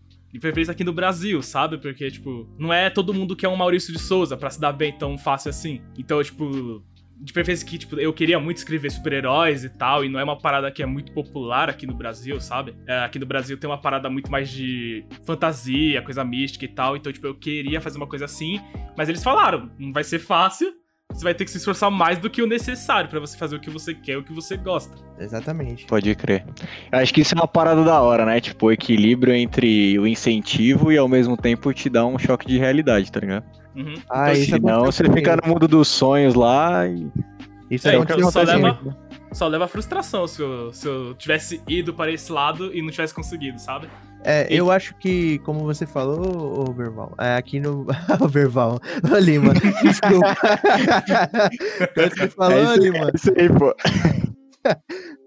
Preferência aqui no Brasil, sabe? Porque, tipo, não é todo mundo que é um Maurício de Souza pra se dar bem tão fácil assim. Então, tipo, de preferência que, tipo, eu queria muito escrever super-heróis e tal, e não é uma parada que é muito popular aqui no Brasil, sabe? É, aqui no Brasil tem uma parada muito mais de fantasia, coisa mística e tal, então, tipo, eu queria fazer uma coisa assim, mas eles falaram, não vai ser fácil, você vai ter que se esforçar mais do que o necessário pra você fazer o que você quer, o que você gosta. Exatamente. Pode crer. Eu acho que isso é uma parada da hora, né? Tipo, o equilíbrio entre o incentivo e ao mesmo tempo te dá um choque de realidade, tá ligado? Uhum. Ah, Então, isso Senão você fica no mundo dos sonhos lá e. Isso É, acontece então só leva-. Só leva a frustração se eu, se eu tivesse ido para esse lado e não tivesse conseguido, sabe? É, eu acho que, como você falou, ô Berval, é, aqui no. Ô Berval, ô Lima, desculpa. Você falou, é isso, Lima, é isso aí, pô.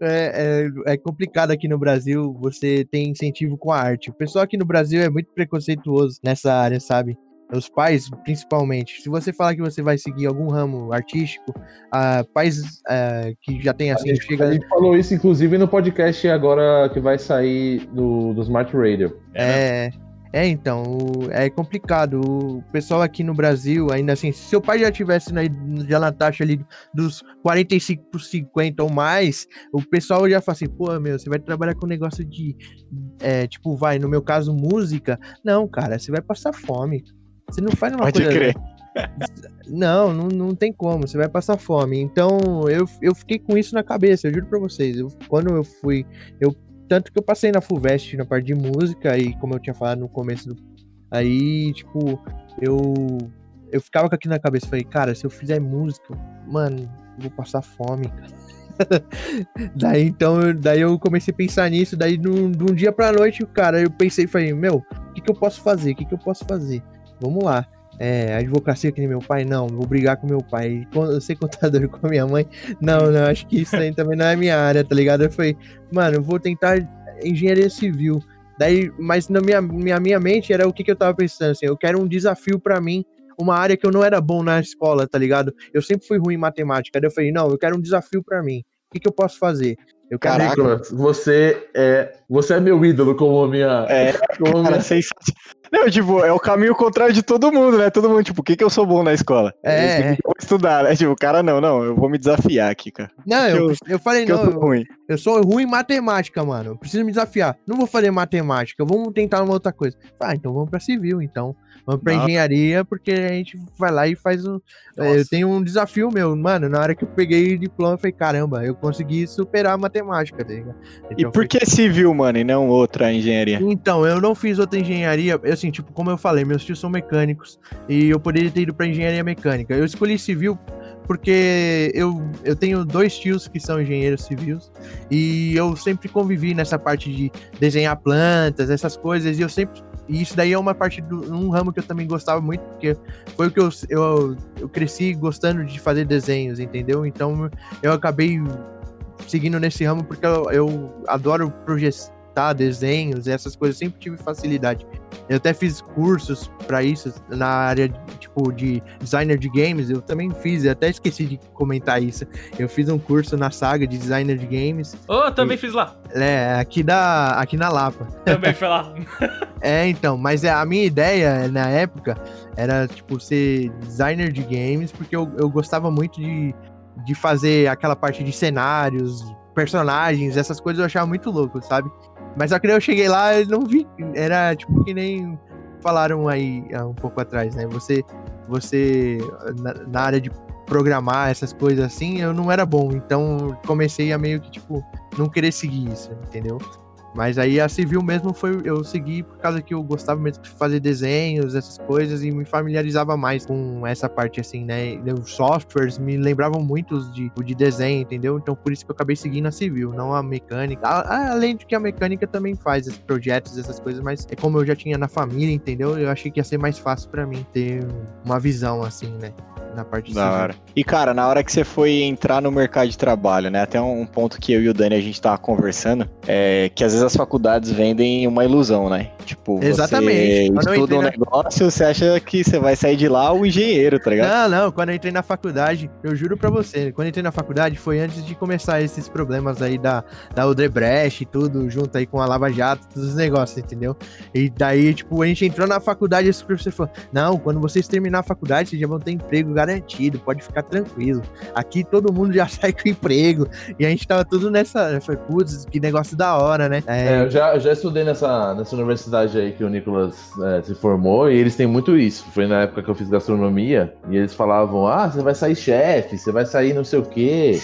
é, é, é complicado aqui no Brasil você tem incentivo com a arte. O pessoal aqui no Brasil é muito preconceituoso nessa área, sabe? Os pais, principalmente. Se você falar que você vai seguir algum ramo artístico, ah, pais ah, que já tem assim, A gente, chega. a gente falou isso, inclusive, no podcast agora que vai sair do, do Smart Radio. É, é então, o- é complicado. O pessoal aqui no Brasil, ainda assim, se seu pai já tivesse na, já na taxa ali dos 45 por 50 ou mais, o pessoal já fala assim, pô, meu, você vai trabalhar com negócio de, é, tipo, vai, no meu caso, música. Não, cara, você vai passar fome. Você não faz uma Pode coisa... crer. Não, não, não tem como, você vai passar fome. Então, eu, eu fiquei com isso na cabeça, eu juro pra vocês. Eu, quando eu fui, eu tanto que eu passei na Fulvestre na parte de música e como eu tinha falado no começo do, aí, tipo, eu eu ficava com aquilo na cabeça. Falei, cara, se eu fizer música, mano, eu vou passar fome, cara. daí então, daí eu comecei a pensar nisso. Daí, de um, de um dia pra noite, cara, eu pensei falei, meu, o que, que eu posso fazer? O que, que eu posso fazer? Vamos lá. É, advocacia que nem meu pai? Não, vou brigar com meu pai. Eu ser contador com a minha mãe? Não, não, acho que isso aí também não é minha área, tá ligado? Eu falei, mano, eu vou tentar engenharia civil. Daí, mas na minha, minha, minha mente era o que, que eu tava pensando, assim, eu quero um desafio pra mim, uma área que eu não era bom na escola, tá ligado? Eu sempre fui ruim em matemática. Daí eu falei, não, eu quero um desafio pra mim. O que, que eu posso fazer? Eu quero Caraca. Nicolas, você é, você é meu ídolo como minha. É, como cara, minha... sensacional. Não, tipo, é o caminho contrário de todo mundo, né? Todo mundo, tipo, o que que eu sou bom na escola? É, eu vou estudar, né? Tipo, cara, não, não, eu vou me desafiar aqui, cara. Não, eu, eu falei, Porque não, eu eu, ruim. eu sou ruim em matemática, mano. Eu preciso me desafiar. Não vou fazer matemática, vamos tentar uma outra coisa. Ah, então vamos pra civil, então. Vamos pra Nossa. engenharia, porque a gente vai lá e faz um. é, Eu tenho um desafio meu, mano. Na hora que eu peguei o diploma, eu falei, caramba, eu consegui superar a matemática, tá ligado? E Então, por que civil, mano, e não outra engenharia? Então, eu não fiz outra engenharia, assim, tipo, como eu falei, meus tios são mecânicos e eu poderia ter ido pra engenharia mecânica. Eu escolhi civil porque eu, eu tenho dois tios que são engenheiros civis e eu sempre convivi nessa parte de desenhar plantas, essas coisas, e eu sempre. E isso daí é uma parte do um ramo que eu também gostava muito, porque foi o que eu, eu, eu cresci gostando de fazer desenhos, entendeu? Então eu acabei seguindo nesse ramo porque eu, eu adoro projetar desenhos, essas coisas, sempre tive facilidade. Eu até fiz cursos pra isso na área tipo de designer de games, eu também fiz, eu até esqueci de comentar isso. Eu fiz um curso na saga de designer de games, Ô, também fiz lá. é, aqui da aqui na Lapa. Também foi lá. É, então, mas é, a minha ideia na época era, tipo, ser designer de games, porque eu, eu gostava muito de, de fazer aquela parte de cenários, personagens, essas coisas eu achava muito louco, sabe? Mas só que eu cheguei lá e não vi, era tipo que nem falaram aí um pouco atrás, né? Você, você na, na área de programar essas coisas assim, eu não era bom, então comecei a meio que, tipo, não querer seguir isso, entendeu? Mas aí a civil mesmo foi eu segui por causa que eu gostava mesmo de fazer desenhos, essas coisas, e me familiarizava mais com essa parte assim, né? Os softwares me lembravam muito de, de desenho, entendeu? Então por isso que eu acabei seguindo a civil, não a mecânica. A- Além de que a mecânica também faz esses projetos, essas coisas, mas é como eu já tinha na família, entendeu? Eu achei que ia ser mais fácil pra mim ter uma visão assim, né? Na parte Da hora. E, cara, na hora que você foi entrar no mercado de trabalho, né? Até um ponto que eu e o Dani a gente tava conversando, é que às vezes as faculdades vendem uma ilusão, né? Tipo, Exatamente. Você estuda um na- negócio, você acha que você vai sair de lá o engenheiro, tá ligado? Não, não, quando eu entrei na faculdade, eu juro pra você, quando eu entrei na faculdade foi antes de começar esses problemas aí da, da Odebrecht e tudo, junto aí com a Lava Jato, todos os negócios, entendeu? E daí, tipo, a gente entrou na faculdade e esse professor falou, não, quando vocês terminar a faculdade, vocês já vão ter emprego garantido, pode ficar tranquilo. Aqui todo mundo já sai com emprego. E a gente tava tudo nessa, falei, putz, que negócio da hora, né? É, eu já, eu já estudei nessa, nessa universidade aí que o Nicolas é, se formou e eles têm muito isso. Foi na época que eu fiz gastronomia e eles falavam: ah, você vai sair chefe, você vai sair não sei o quê.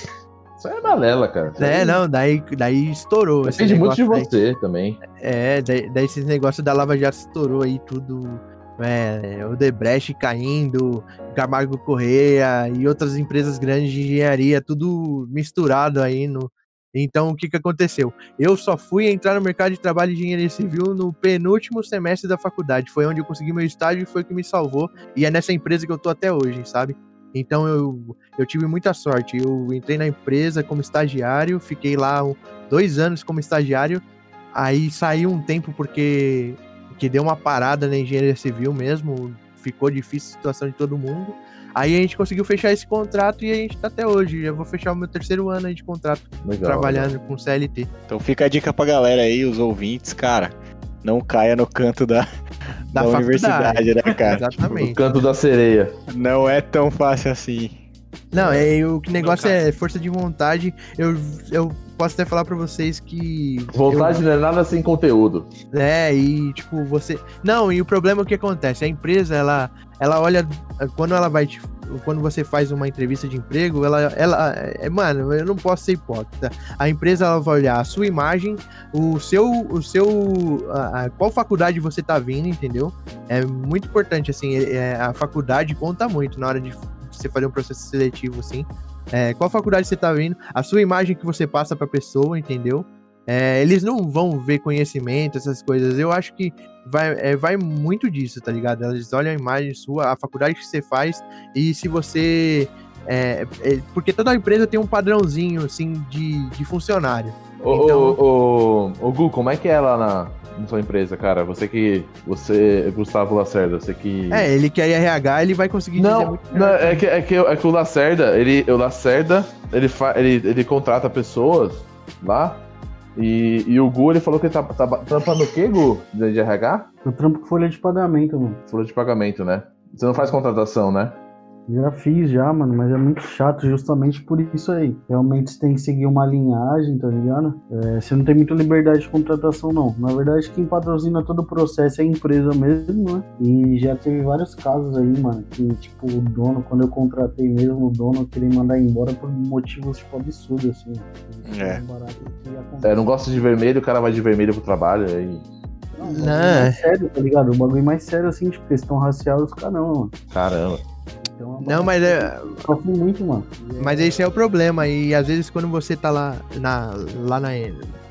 Isso é balela, cara. É, não, daí, daí estourou. esse Depende muito de negócio daí. você também. É, daí, daí esses negócios da Lava Jato estourou aí tudo. É, o Debrecht caindo, Camargo Correia e outras empresas grandes de engenharia, tudo misturado aí no. Então, o que que aconteceu? Eu só fui entrar no mercado de trabalho de engenharia civil no penúltimo semestre da faculdade. Foi onde eu consegui meu estágio e foi o que me salvou. E é nessa empresa que eu tô até hoje, sabe? Então eu, eu tive muita sorte. Eu entrei na empresa como estagiário, fiquei lá dois anos como estagiário. Aí saí um tempo porque que deu uma parada na engenharia civil mesmo, ficou difícil a situação de todo mundo. Aí a gente conseguiu fechar esse contrato e a gente tá até hoje. Eu vou fechar o meu terceiro ano aí de contrato, Legal. trabalhando com CLT. Então fica a dica pra galera aí, os ouvintes, cara. Não caia no canto da, Da, da universidade, né, cara? Exatamente. canto da sereia. Não é tão fácil assim. Não, é, o que negócio é força de vontade. Eu, eu posso até falar pra vocês que. Vontade não é nada sem conteúdo. É, e tipo, você. Não, e o problema é o que acontece? A empresa, ela, ela olha. Quando ela vai te quando você faz uma entrevista de emprego, ela, ela é, mano, eu não posso ser hipócrita. A empresa ela vai olhar a sua imagem, o seu, o seu, a, a- qual faculdade você tá vindo, entendeu? É muito importante, assim, é, a faculdade conta muito na hora de você fazer um processo seletivo, assim. É, qual faculdade você tá vindo, a sua imagem que você passa pra pessoa, entendeu? É, eles não vão ver conhecimento, essas coisas. Eu acho que vai, é, vai muito disso, tá ligado? Eles olham a imagem sua, a faculdade que você faz, e se você. é, é, porque toda empresa tem um padrãozinho, assim, de, de funcionário. Ô, Então- ô, ô, ô, Gu, como é que é lá na, na sua empresa, cara? Você que. Você, Gustavo Lacerda, você que. É, ele quer RH, ele vai conseguir dizer Não, muito não, é que, é, que, é que o Lacerda, ele, o Lacerda, ele, fa, ele, ele contrata pessoas lá. E, e o Gu, ele falou que ele tá, tá trampando o quê, Gu? De, de RH? Eu trampo com folha de pagamento, mano. Folha de pagamento, né? Você não faz contratação, né? Já fiz já, mano, mas é muito chato justamente por isso aí. Realmente você tem que seguir uma linhagem, tá ligado? É, você não tem muita liberdade de contratação, não. Na verdade, quem patrocina todo o processo é a empresa mesmo, né? E já teve vários casos aí, mano, que, tipo, o dono, quando eu contratei mesmo, o dono queria mandar embora por motivos, tipo, absurdos, assim. É. barato que acontece. É, não gosta de vermelho, o cara vai de vermelho pro trabalho. Aí, Não, Não. bagulho mais sério, tá ligado? O bagulho mais sério, assim, tipo, questão racial dos caras, não, mano. caramba. Então, é Não, mas é, Sofre muito, mano. Mas esse é o problema, e às vezes quando você tá lá na, lá na.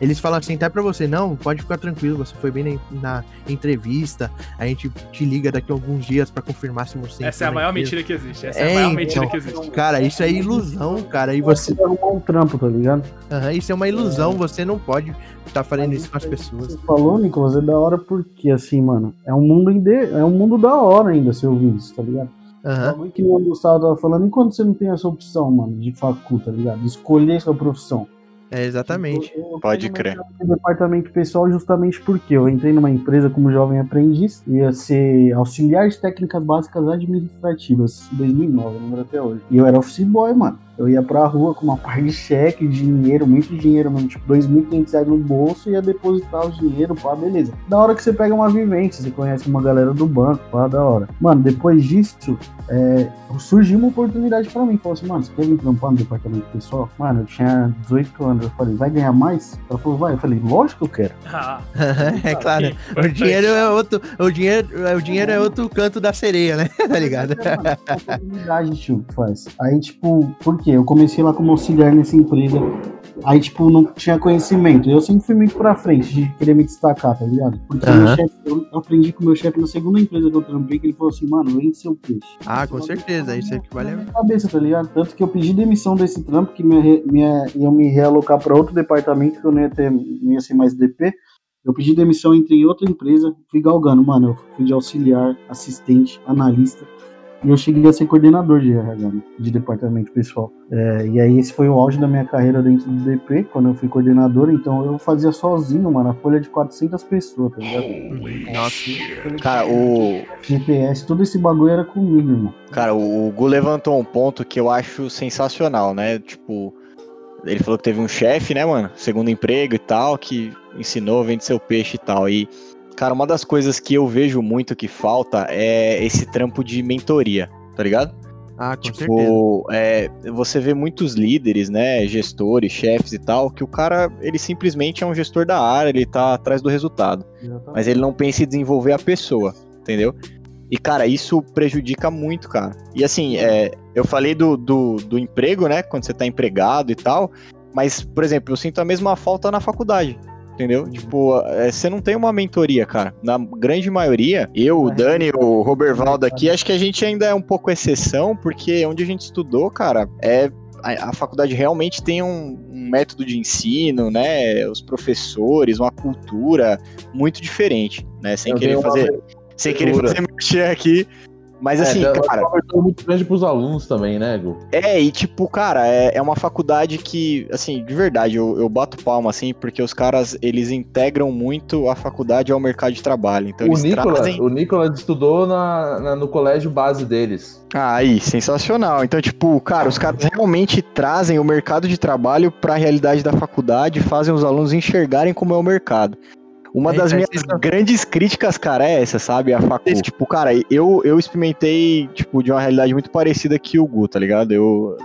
Eles falam assim, tá pra você, não, pode ficar tranquilo, você foi bem na, na entrevista, a gente te liga daqui a alguns dias pra confirmar se você. Essa é a maior empresa." mentira que existe. Essa é, É, a maior então. mentira que existe. Cara, isso é ilusão, cara, e você. Você arrumar um trampo, tá ligado? Aham, isso é uma ilusão, você não pode estar fazendo isso com as pessoas. Você falou, Nicolas, é da hora porque, assim, mano, é um mundo, inde... é um mundo da hora ainda, se eu ouvir isso, tá ligado? Aham. Bagulho que o Gustavo tava falando, enquanto você não tem essa opção, mano, de facu, tá ligado? De escolher sua profissão. É, exatamente. Eu- eu Pode crer. departamento pessoal justamente porque eu entrei numa empresa como jovem aprendiz, ia ser auxiliar de técnicas básicas administrativas, 2009, eu lembro até hoje. E eu era office boy, mano. Eu ia pra rua com uma parte de cheque, dinheiro, muito dinheiro mesmo, tipo 2.500 reais no bolso e ia depositar o dinheiro, pá, beleza. Da hora que você pega uma vivência, você conhece uma galera do banco, pá, da hora. Mano, depois disso, é, surgiu uma oportunidade pra mim. Falou assim, mano, você quer vir trampar no departamento pessoal? Mano, eu tinha 18 anos. Eu falei, vai ganhar mais? Ela falou, vai. Eu falei, lógico que eu quero. Ah, é claro. O dinheiro é outro. O dinheiro, o dinheiro é outro canto da sereia, né? tá ligado? É uma oportunidade, tio, que faz. Aí, tipo, por quê? Eu comecei lá como auxiliar nessa empresa. Aí, tipo, não tinha conhecimento. Eu sempre fui muito pra frente de querer me destacar, tá ligado? Porque meu chefe, eu aprendi com o meu chefe na segunda empresa que eu trampei, que ele falou assim, mano, vende seu peixe. Ah, com certeza, isso é que vale a minha cabeça, tá ligado? Tanto que eu pedi demissão desse trampo, que re- me, iam me realocar pra outro departamento, que eu não ia, ter, não ia ser mais DP. Eu pedi demissão, entrei em outra empresa, fui galgando, mano. Eu fui de auxiliar, assistente, analista. E eu cheguei a ser coordenador de RH, né, de departamento pessoal. É, e aí esse foi o auge da minha carreira dentro do DP, quando eu fui coordenador. Então eu fazia sozinho, mano, a folha de 400 pessoas, tá ligado? Nossa. Cara, o, GPS, todo esse bagulho era comigo, irmão. Cara, o Gu levantou um ponto que eu acho sensacional, né? Tipo, ele falou que teve um chefe, né, mano? Segundo emprego e tal, que ensinou, vende seu peixe e tal. E, cara, uma das coisas que eu vejo muito que falta é esse trampo de mentoria, tá ligado? Ah, com. Tipo, é, você vê muitos líderes, né, gestores, chefes e tal, que o cara, ele simplesmente é um gestor da área, ele tá atrás do resultado mas ele não pensa em desenvolver a pessoa, entendeu? E, cara, isso prejudica muito, cara. E assim, é, eu falei do, do, do emprego, né? Quando você tá empregado e tal. Mas, por exemplo, eu sinto a mesma falta na faculdade. Entendeu? Tipo, é, você não tem uma mentoria, cara. Na grande maioria, eu, o Dani, o Robervaldo aqui, acho que a gente ainda é um pouco exceção, porque onde a gente estudou, cara, é a, faculdade realmente tem um, um método de ensino, né? Os professores, uma cultura muito diferente, né? Sem Eu querer fazer, sem querer fazer mexer aqui. Mas assim, é, dá- cara, abertura muito grande pros alunos também, né, Gu? é, e tipo, cara, é, é uma faculdade que, assim, de verdade, eu, eu bato palma, assim, porque os caras, eles integram muito a faculdade ao mercado de trabalho. Então O eles Nicolas, trazem... o Nicolas estudou na, na- no colégio base deles. Ah, aí, sensacional. Então, tipo, cara, os caras realmente trazem o mercado de trabalho para a realidade da faculdade, fazem os alunos enxergarem como é o mercado. Uma É, das é, minhas isso- grandes críticas, cara, é essa, sabe? A facu. Tipo, cara, eu, eu experimentei, tipo, de uma realidade muito parecida que o Gu, tá ligado? Eu,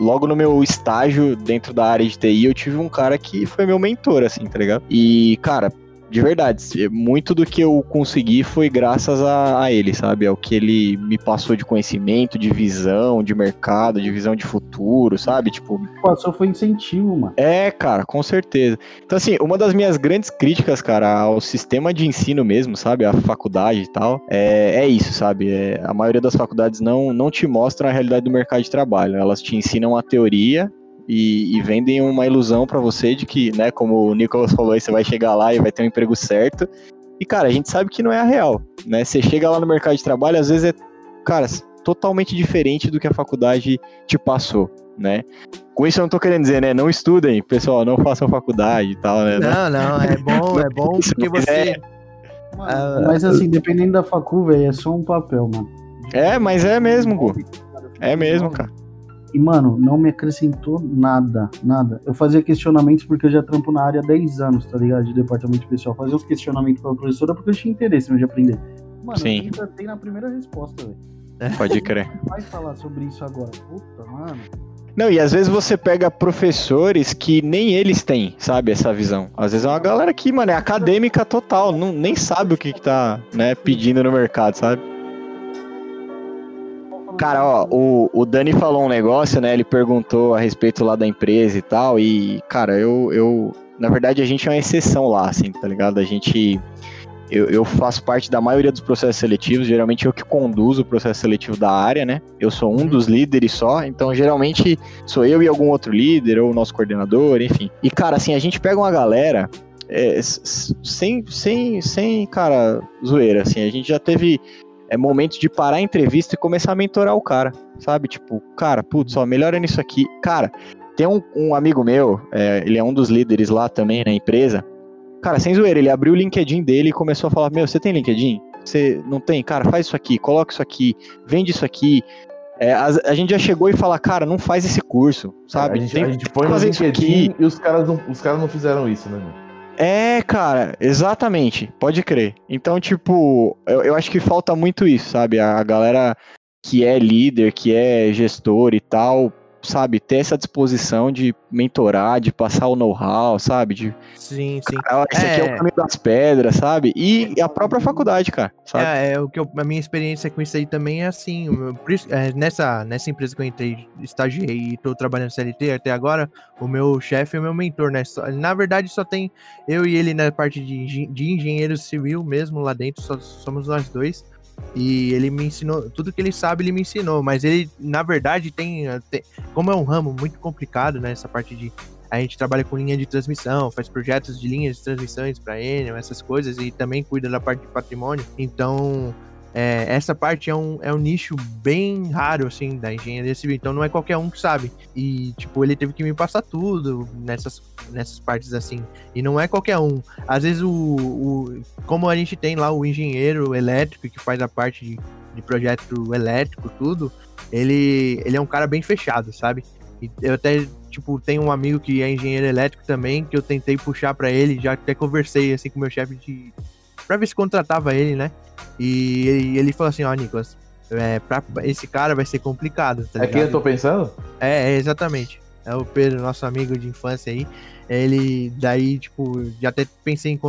logo no meu estágio dentro da área de TI, eu tive um cara que foi meu mentor, assim, tá ligado? E, cara, de verdade, muito do que eu consegui foi graças a, a ele, sabe? Ao que ele me passou de conhecimento, de visão, de mercado, de visão de futuro, sabe? Tipo, O passou foi incentivo, mano. é, cara, com certeza. Então, assim, uma das minhas grandes críticas, cara, ao sistema de ensino mesmo, sabe? A faculdade e tal, é, é isso, sabe? É, a maioria das faculdades não, não te mostra a realidade do mercado de trabalho. Elas te ensinam a teoria e, e vendem uma ilusão pra você de que, né, como o Nicolas falou aí, você vai chegar lá e vai ter um emprego certo. E, cara, a gente sabe que não é a real, né? Você chega lá no mercado de trabalho, às vezes é, cara, totalmente diferente do que a faculdade te passou, né? Com isso eu não tô querendo dizer, né? Não estudem, pessoal, não façam faculdade e tal, né? Não, não, é bom, é bom Isso, porque você. é- Mano, Ah, mas assim, dependendo da facu, velho, é só um papel, mano. É, mas é mesmo, Gu. É mesmo, cara. E, mano, não me acrescentou nada, nada. Eu fazia questionamentos porque eu já trampo na área há 10 anos, tá ligado? De departamento pessoal. Fazia uns questionamentos pra professora porque eu tinha interesse de aprender. Mano, Sim. eu na primeira resposta, velho. Pode crer. Vai falar sobre isso agora. Puta, mano. Não, e às vezes você pega professores que nem eles têm, sabe, essa visão. Às vezes é uma galera que, mano, é acadêmica total, não, nem sabe o que que tá, né, pedindo no mercado, sabe? Cara, ó, o, o Dani falou um negócio, né? Ele perguntou a respeito lá da empresa e tal. E, cara, eu, eu. Na verdade, a gente é uma exceção lá, assim, tá ligado? A gente. Eu, eu faço parte da maioria dos processos seletivos. Geralmente eu que conduzo o processo seletivo da área, né? Eu sou um dos líderes só. Então, geralmente, sou eu e algum outro líder, ou o nosso coordenador, enfim. E, cara, assim, a gente pega uma galera. é, sem, sem, sem, cara, zoeira, assim, a gente já teve é momento de parar a entrevista e começar a mentorar o cara, sabe? Tipo, cara, putz, ó, melhora nisso aqui. Cara, tem um, um amigo meu, é, ele é um dos líderes lá também na empresa. Cara, sem zoeira, ele abriu o LinkedIn dele e começou a falar: Meu, você tem LinkedIn? Você não tem? Cara, faz isso aqui, coloca isso aqui, vende isso aqui. É, a, a gente já chegou e fala, cara, não faz esse curso, sabe? a gente, Tem a gente põe no LinkedIn aqui. e os caras, não, os caras não fizeram isso, né, mano? É, cara, exatamente. Pode crer. Então, tipo, eu, eu acho que falta muito isso, sabe? A galera que é líder, que é gestor e tal, sabe? Ter essa disposição de mentorar, de passar o know-how, sabe? De, Sim, sim. cara, esse aqui é É. o caminho das pedras, sabe? E a própria faculdade, cara, sabe? É, é, o que eu- a minha experiência com isso aí também é assim. isso- é, nessa, nessa empresa que eu entrei, estagiei e tô trabalhando CLT até agora, o meu chefe é o meu mentor, né? Só- na verdade, só tem eu e ele na parte de, de engenheiro civil mesmo lá dentro, só somos nós dois. E ele me ensinou, tudo que ele sabe, ele me ensinou. Mas ele, na verdade, tem. tem- como é um ramo muito complicado, né? Essa parte de. A gente trabalha com linha de transmissão, faz projetos de linhas de transmissões para Enel, essas coisas, e também cuida da parte de patrimônio. Então, é, essa parte é um, é um nicho bem raro, assim, da engenharia civil. Então, não é qualquer um que sabe. E, tipo, ele teve que me passar tudo nessas, nessas partes, assim. E não é qualquer um. Às vezes, o, o como a gente tem lá o engenheiro elétrico que faz a parte de, de projeto elétrico, tudo, ele, ele é um cara bem fechado, sabe? E eu até, tipo, tenho um amigo que é engenheiro elétrico também, que eu tentei puxar pra ele, já até conversei, assim, com o meu chefe de... pra ver se contratava ele, né? E ele, ele falou assim, ó, Nicolas, é, pra, esse cara vai ser complicado, tá É quem eu tô pensando? É, é, exatamente. É o Pedro, nosso amigo de infância aí. Ele, daí, tipo, já até pensei em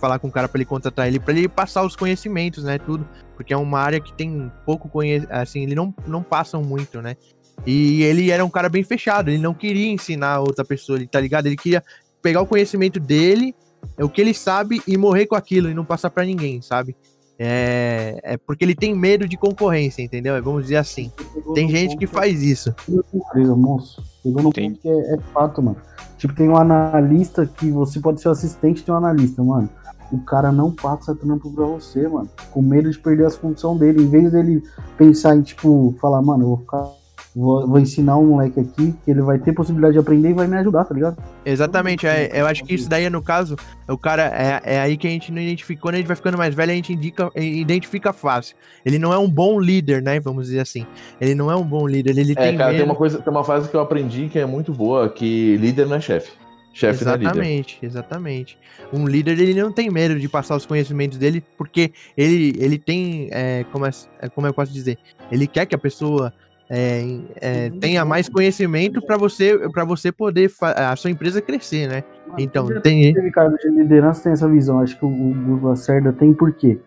falar com o cara pra ele contratar ele, pra ele passar os conhecimentos, né, tudo. Porque é uma área que tem pouco conhecimento, assim, ele não, não passam muito, né. E ele era um cara bem fechado, ele não queria ensinar outra pessoa, ele, tá ligado? Ele queria pegar o conhecimento dele, é o que ele sabe, e morrer com aquilo, e não passar pra ninguém, sabe? É, é porque ele tem medo de concorrência, entendeu? Vamos dizer assim. Tem gente que faz isso. Empresa, moço. Chegou no ponto que é, é fato, mano. Tipo, tem um analista que você pode ser o assistente de um analista, mano. O cara não passa trampo pra você, mano. Com medo de perder as funções dele. Em vez dele pensar em, tipo, falar, mano, eu vou ficar. Vou, vou ensinar um moleque aqui que ele vai ter possibilidade de aprender e vai me ajudar, tá ligado? Exatamente, é, eu acho que isso daí, no caso, o cara, é, é aí que a gente não identifica. Quando a gente vai ficando mais velho, a gente indica, identifica fácil. Ele não é um bom líder, né? Vamos dizer assim. Ele não é um bom líder, ele É, tem cara, medo. tem uma coisa, tem uma frase que eu aprendi que é muito boa, que líder não é chefe. chefe é líder. Exatamente, exatamente. Um líder ele não tem medo de passar os conhecimentos dele, porque ele, ele tem, é, como, é, é, como eu posso dizer, ele quer que a pessoa é, é, tenha mais conhecimento para você para você poder a sua empresa crescer, né? Então tem Teve cargo de liderança tem essa visão. Acho que o, o Lacerda tem por quê?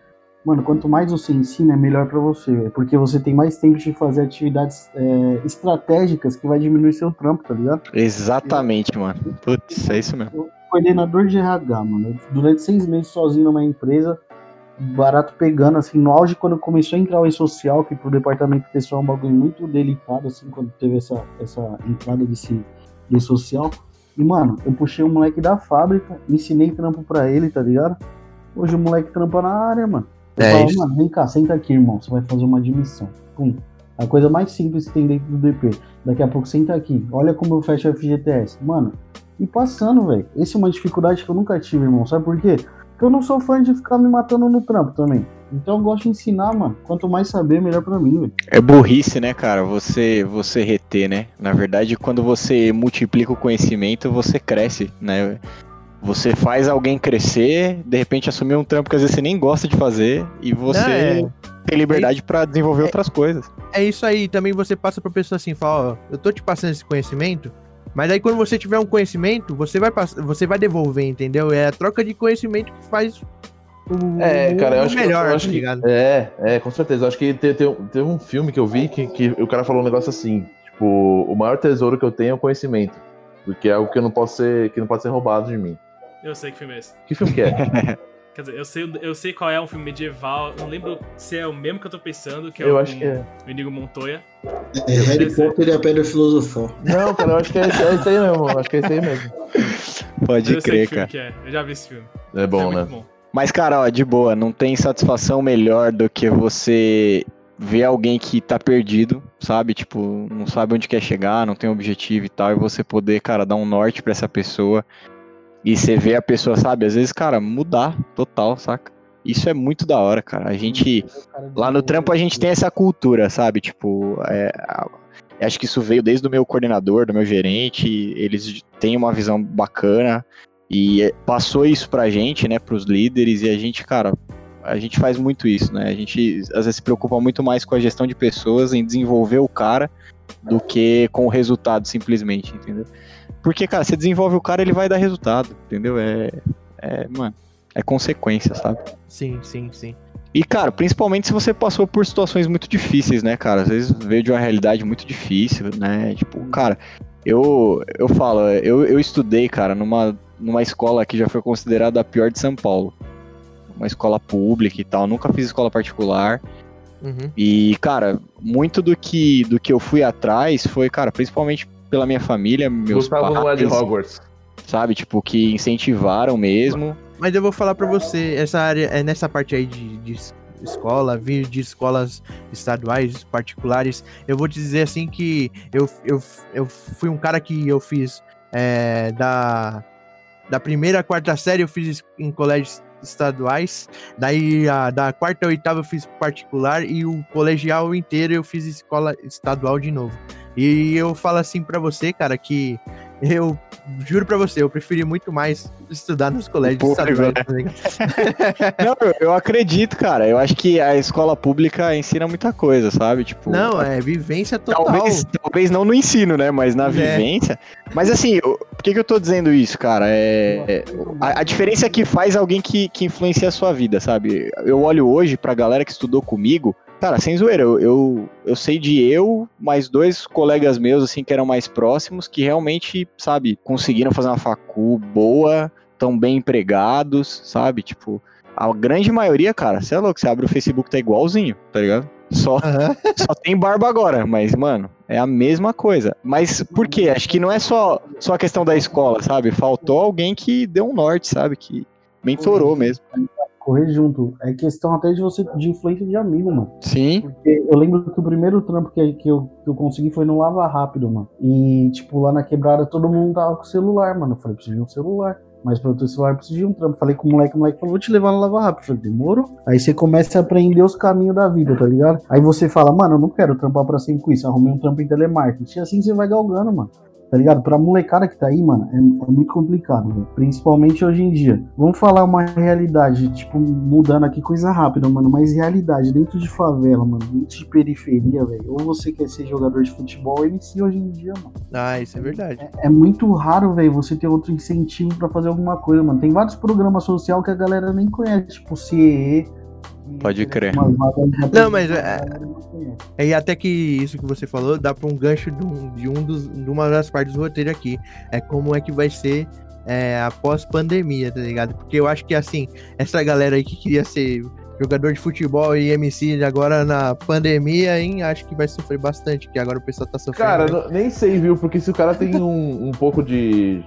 Mano, quanto mais você ensina, é melhor pra você, velho. Porque você tem mais tempo de fazer atividades é, estratégicas que vai diminuir seu trampo, tá ligado? Exatamente, mano. Putz, é isso mesmo. Coordenador de RH, mano. Durante seis meses sozinho numa empresa, barato pegando, assim, no auge quando começou a entrar o e-social, que pro departamento pessoal é um bagulho muito delicado, assim, quando teve essa, essa entrada desse do social. E, mano, eu puxei o moleque da fábrica, ensinei trampo pra ele, tá ligado? Hoje o moleque trampa na área, mano. Eu É falo, isso. mano, vem cá, senta aqui, irmão. Você vai fazer uma admissão. Pum. A coisa mais simples que tem dentro do DP. Daqui a pouco senta aqui. Olha como eu fecho o FGTS. Mano, e passando, velho. Essa é uma dificuldade que eu nunca tive, irmão. Sabe por quê? Porque eu não sou fã de ficar me matando no trampo também. Então eu gosto de ensinar, mano. Quanto mais saber, melhor pra mim, velho. É burrice, né, cara? Você você reter, né? Na verdade, quando você multiplica o conhecimento, você cresce, né? Você faz alguém crescer, de repente assumir um trampo que às vezes você nem gosta de fazer e você é- tem liberdade pra desenvolver outras coisas. é isso aí. Também você passa pra pessoa assim, fala, ó, eu tô te passando esse conhecimento, mas aí quando você tiver um conhecimento, você vai pass- você vai devolver, entendeu? É a troca de conhecimento que faz o, É, cara, eu o acho, que- melhor, eu acho tá que. ligado? É, é, com certeza. Eu acho que tem, tem, tem um filme que eu vi que, que o cara falou um negócio assim: tipo, o maior tesouro que eu tenho é o conhecimento. Porque é algo que não pode ser, que não pode ser roubado de mim. Eu sei que filme é esse. Que filme que é? Quer dizer, eu sei, eu sei qual é um filme medieval. Não lembro se é o mesmo que eu tô pensando, que é eu o, acho que é. o Inigo Montoya. É Harry Potter e a Pedra Filosofal. Não, cara, eu acho que é, esse- é esse aí mesmo. eu Acho que é esse aí mesmo. Pode eu sei crer, cara. que é. Eu já vi esse filme. É é bom, muito né? bom. Mas, cara, ó, de boa, não tem satisfação melhor do que você ver alguém que tá perdido, sabe? Tipo, não sabe onde quer chegar, não tem objetivo e tal, e você poder, cara, dar um norte pra essa pessoa. E você vê a pessoa, sabe? Às vezes, cara, mudar total, saca? Isso é muito da hora, cara. A gente. Lá no trampo a gente tem essa cultura, sabe? Tipo, é, acho que isso veio desde o meu coordenador, do meu gerente. Eles têm uma visão bacana e é, passou isso pra gente, né? Pros líderes e a gente, cara, a gente faz muito isso, né? A gente às vezes se preocupa muito mais com a gestão de pessoas, em desenvolver o cara, do que com o resultado simplesmente, entendeu? Porque, cara, você desenvolve o cara, ele vai dar resultado, entendeu? É, é mano, é consequência, sabe? Sim, sim, sim. E, cara, principalmente se você passou por situações muito difíceis, né, cara? Às vezes veio de uma realidade muito difícil, né? Tipo, cara, eu, eu falo, eu, eu estudei, cara, numa, numa escola que já foi considerada a pior de São Paulo. Uma escola pública e tal. Nunca fiz escola particular. Uhum. E, cara, muito do que, do que eu fui atrás foi, cara, principalmente pela minha família, meus Gustavo é de pais, Hogwarts. sabe? Tipo, que incentivaram mesmo. Mas eu vou falar pra você, essa área, é nessa parte aí de, de es- escola, vir de escolas estaduais, particulares, eu vou te dizer assim que eu, eu, eu fui um cara que eu fiz é, da, da primeira à quarta série, eu fiz em colégios estaduais, daí a, da quarta à oitava eu fiz particular e o colegial inteiro eu fiz escola estadual de novo. E eu falo assim pra você, cara, que eu juro pra você, eu preferi muito mais estudar nos colégios estaduais. né? Não, eu, acredito, cara. Eu acho que a escola pública ensina muita coisa, sabe? Tipo, Não, é vivência total. Talvez, talvez não no ensino, né? Mas na É. vivência. Mas assim, eu- por que, que eu tô dizendo isso, cara? É, é- a, a diferença é que faz alguém que, que influencia a sua vida, sabe? Eu olho hoje pra galera que estudou comigo. Cara, sem zoeira, eu, eu, eu sei de eu, mais dois colegas meus, assim, que eram mais próximos, que realmente, sabe, conseguiram fazer uma facu boa, tão bem empregados, sabe? Tipo, a grande maioria, cara, você é louco, você abre o Facebook, tá igualzinho, tá ligado? Só, Aham. só tem barba agora, mas, mano, é a mesma coisa. Mas por quê? Acho que não é só, só a questão da escola, sabe? Faltou alguém que deu um norte, sabe? Que mentorou mesmo. Correr junto. É questão até de você de influência de amigo, mano. Sim. Porque eu lembro que o primeiro trampo que, que, eu, que eu consegui foi no Lava Rápido, mano. E, tipo, lá na quebrada todo mundo tava com celular, mano. Eu falei, preciso de um celular. Mas pra eu ter celular, eu preciso de um trampo. Falei com o moleque, o moleque falou, vou te levar no Lava Rápido. Eu falei, demorou. Aí você começa a aprender os caminhos da vida, tá ligado? Aí você fala, mano, eu não quero trampar pra sempre com isso. Arrumei um trampo em telemarketing. E assim você vai galgando, mano. Tá ligado? Pra molecada que tá aí, mano, é, é muito complicado, velho. Principalmente hoje em dia. Vamos falar uma realidade, tipo, mudando aqui coisa rápida, mano. Mas realidade, dentro de favela, mano, dentro de periferia, velho. Ou você quer ser jogador de futebol, ou MC hoje em dia, mano. Ah, isso é verdade. É muito raro, velho, você ter outro incentivo pra fazer alguma coisa, mano. Tem vários programas social que a galera nem conhece, tipo o CEE. Pode crer. Não, mas é-. É, E até que isso que você falou dá pra um gancho de, um, de, um dos, de uma das partes do roteiro aqui. É como é que vai ser é, após pandemia, tá ligado? Porque eu acho que assim, essa galera aí que queria ser jogador de futebol e MC agora na pandemia, hein, acho que vai sofrer bastante, porque agora o pessoal tá sofrendo. Cara, não- nem sei, viu? Porque se o cara tem um, um pouco de.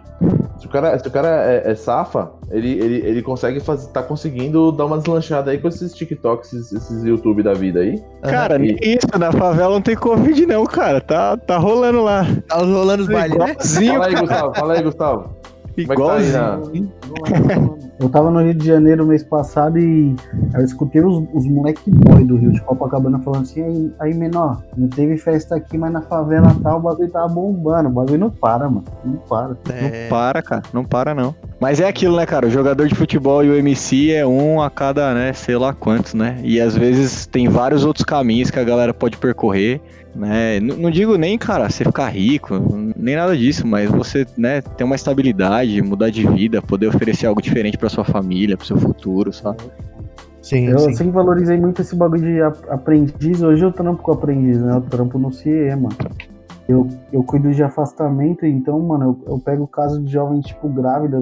Se o cara, se o cara é, é safa, ele, ele, ele consegue fazer. tá conseguindo dar uma deslanchada aí com esses TikToks, esses, esses YouTube da vida aí. Cara, nem isso, na favela não tem Covid não, cara. Tá, tá rolando lá. tá rolando os bailes, né? Fala aí. Gustavo, fala aí, Gustavo. É tá Igualzinho. Eu tava no Rio de Janeiro mês passado e eu escutei os, os moleque boy do Rio de Copacabana falando assim, aí, aí menor, não teve festa aqui, mas na favela tal, o bagulho tava bombando. O bagulho não para, mano. Não para. É, Não para, cara. Não para, não. Mas é aquilo, né, cara? O jogador de futebol e o MC é um a cada, né, sei lá quantos, né? E às vezes tem vários outros caminhos que a galera pode percorrer, né? N- não digo nem, cara, você ficar rico, nem nada disso, mas você, né, ter uma estabilidade, mudar de vida, poder oferecer algo diferente pra sua família, pro seu futuro, sabe? sim, Eu sim. sempre valorizei muito esse bagulho de ap- aprendiz. Hoje eu trampo com aprendiz, né? Eu trampo no CIE, mano. Eu, eu cuido de afastamento, então, mano, eu, eu pego o caso de jovem, tipo, grávida,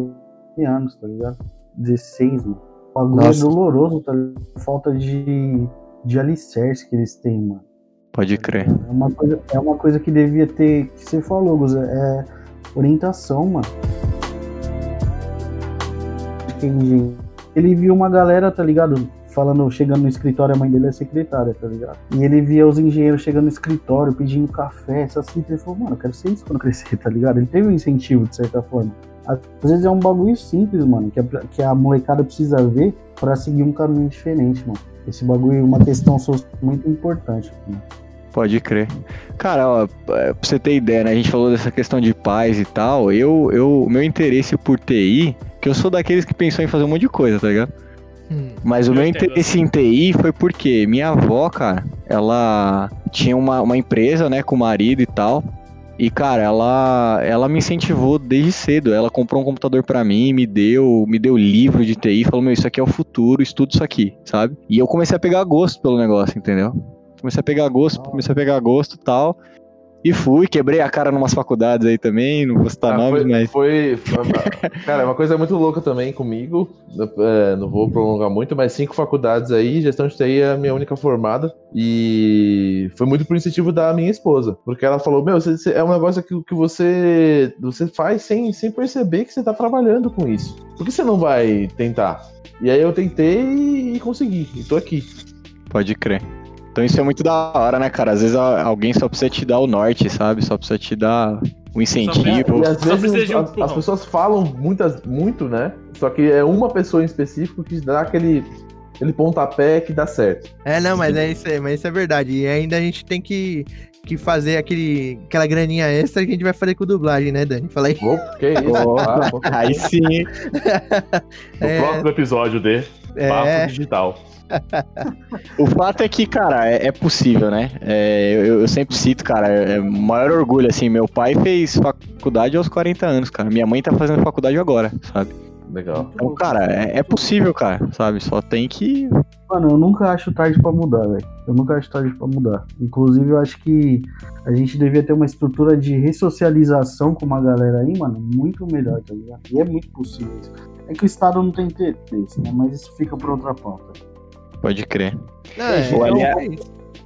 15 anos, tá ligado? 16, mano. O bagulho Nossa. é doloroso, tá ligado? Falta de, de alicerce que eles têm, mano. Pode crer. É uma coisa, é uma coisa que devia ter, que você falou, Gus, é orientação, mano. Ele viu uma galera, tá ligado? Falando, chegando no escritório, a mãe dele é secretária, tá ligado? E ele via os engenheiros chegando no escritório, pedindo café, essas assim, ele falou, mano, eu quero ser isso quando crescer, tá ligado? Ele teve um incentivo, de certa forma. Às vezes é um bagulho simples, mano, que a, que a molecada precisa ver pra seguir um caminho diferente, mano. Esse bagulho é uma questão muito importante. Mano. Pode crer. Cara, ó, é, pra você ter ideia, né? A gente falou dessa questão de paz e tal. Eu, eu, o meu interesse por TI, que eu sou daqueles que pensou em fazer um monte de coisa, tá ligado? Hum, Mas o Eu meu entendo, interesse em TI foi porque minha avó, cara, ela tinha uma, uma empresa, né, com o marido e tal. E, cara, ela, ela me incentivou desde cedo. Ela comprou um computador pra mim, me deu, me deu livro de TI, falou: Meu, isso aqui é o futuro, estuda isso aqui, sabe? E eu comecei a pegar gosto pelo negócio, entendeu? Comecei a pegar gosto, comecei a pegar gosto e tal. E fui, quebrei a cara numas faculdades aí também, não vou citar Ah, nomes, foi, mas. foi, Cara, é uma coisa muito louca também comigo. é, não vou prolongar muito, mas cinco faculdades aí, gestão de TI é a minha única formada. E foi muito por incentivo da minha esposa. Porque ela falou: Meu, você- você- é um negócio que, que você, você faz sem, sem perceber que você tá trabalhando com isso. Por que você não vai tentar? E aí eu tentei e, e consegui. E tô aqui. Pode crer. Então isso é muito da hora, né, cara? Às vezes a- alguém só precisa te dar o norte, sabe? Só precisa te dar o incentivo. E às Só precisa vezes de um as, as pessoas falam muitas, muito, né? Só que é uma pessoa em específico que dá aquele, aquele pontapé que dá certo. É, não, mas é isso aí, mas isso é verdade. E ainda a gente tem que, que fazer aquele, aquela graninha extra que a gente vai fazer com dublagem, né, Dani? Fala aí. Opa, que isso? Ah. Aí sim. hein? No É, próximo episódio de Papo é, Digital. O fato é que, cara, é, é possível, né? É, eu, eu sempre cito, cara, é o maior orgulho, assim. Meu pai fez faculdade aos 40 anos, cara. Minha mãe tá fazendo faculdade agora, sabe? Legal. Então, cara, é, é possível, cara, sabe? Só tem que. Mano, eu nunca acho tarde pra mudar, velho. Eu nunca acho tarde pra mudar. Inclusive, eu acho que a gente devia ter uma estrutura de ressocialização com uma galera aí, mano, muito melhor, tá ligado? E é muito possível isso. É que o Estado não tem interesse, né? Mas isso fica por outra pauta. Pode crer. não, é, Pô, é aliás-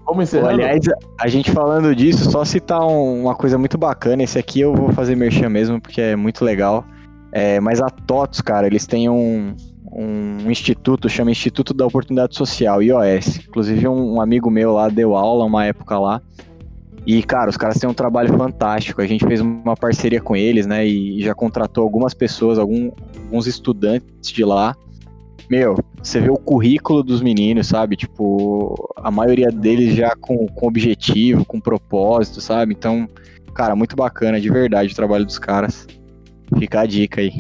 Pô, encerrando? aliás, a gente falando disso, só citar um- uma coisa muito bacana. Esse aqui eu vou fazer merchan mesmo, porque é muito legal. É, mas a TOTS, cara, eles têm um, um instituto, chama Instituto da Oportunidade Social, IOS. Inclusive, um, um amigo meu lá deu aula uma época lá. E, cara, os caras têm um trabalho fantástico. A gente fez uma parceria com eles, né? E já contratou algumas pessoas, algum- alguns estudantes de lá. Meu, você vê o currículo dos meninos, sabe? Tipo, a maioria deles já com, com objetivo, com propósito, sabe? Então, Cara, muito bacana, de verdade, o trabalho dos caras. Fica a dica aí.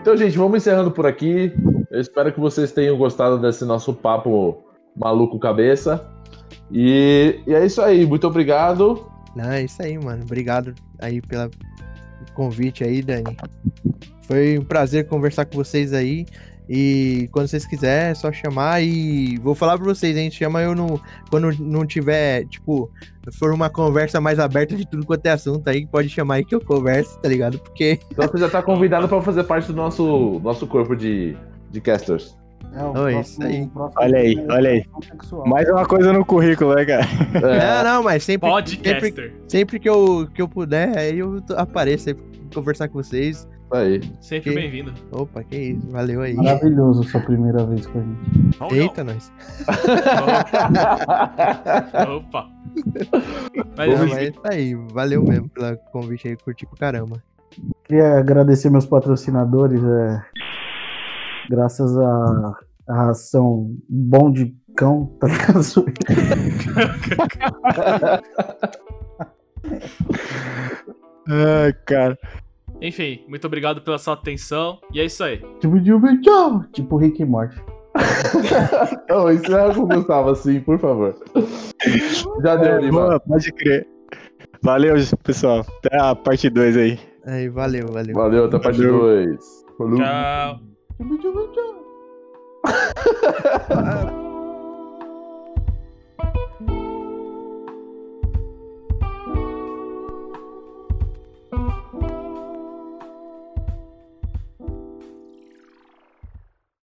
Então, gente, vamos encerrando por aqui. Eu espero que vocês tenham gostado desse nosso papo maluco cabeça. E, e é isso aí. Muito obrigado. Não, é isso aí, mano. Obrigado aí pelo convite aí, Dani. Foi um prazer conversar com vocês aí. E quando vocês quiserem, é só chamar e vou falar pra vocês, gente chama eu no, quando não tiver, tipo, for uma conversa mais aberta de tudo quanto é assunto aí, pode chamar aí que eu converso, tá ligado? Porque Então você já tá convidado para fazer parte do nosso, nosso corpo de, de casters. É, o Oh, isso aí. Olha aí, é olha aí. sexual. Mais uma coisa no currículo, né, cara? É, Não, não, mas sempre, sempre, Podcaster. sempre que, eu, que eu puder, aí eu apareço aí pra conversar com vocês. aí. Sempre Que- bem-vindo. Opa, que isso, valeu aí. Maravilhoso sua primeira vez com a gente. Eita, nós. Opa. Não, Mas, mas é isso aí, valeu mesmo pelo convite aí, curti pra caramba. Queria agradecer meus patrocinadores. é, graças à ração bom de cão, tá ligado? Ai, cara. enfim, muito obrigado pela sua atenção. E é isso aí. tipo, tchau, tipo Rick e Morty. Não, encerra com o Gustavo, assim, por favor. Já deu, É, boa, pode crer. Valeu, pessoal. Até a parte 2 aí. Aí, valeu, valeu. Valeu, até a parte Valeu. 2. Falou. Tchau. Tipo, tipo, tchau. Ah,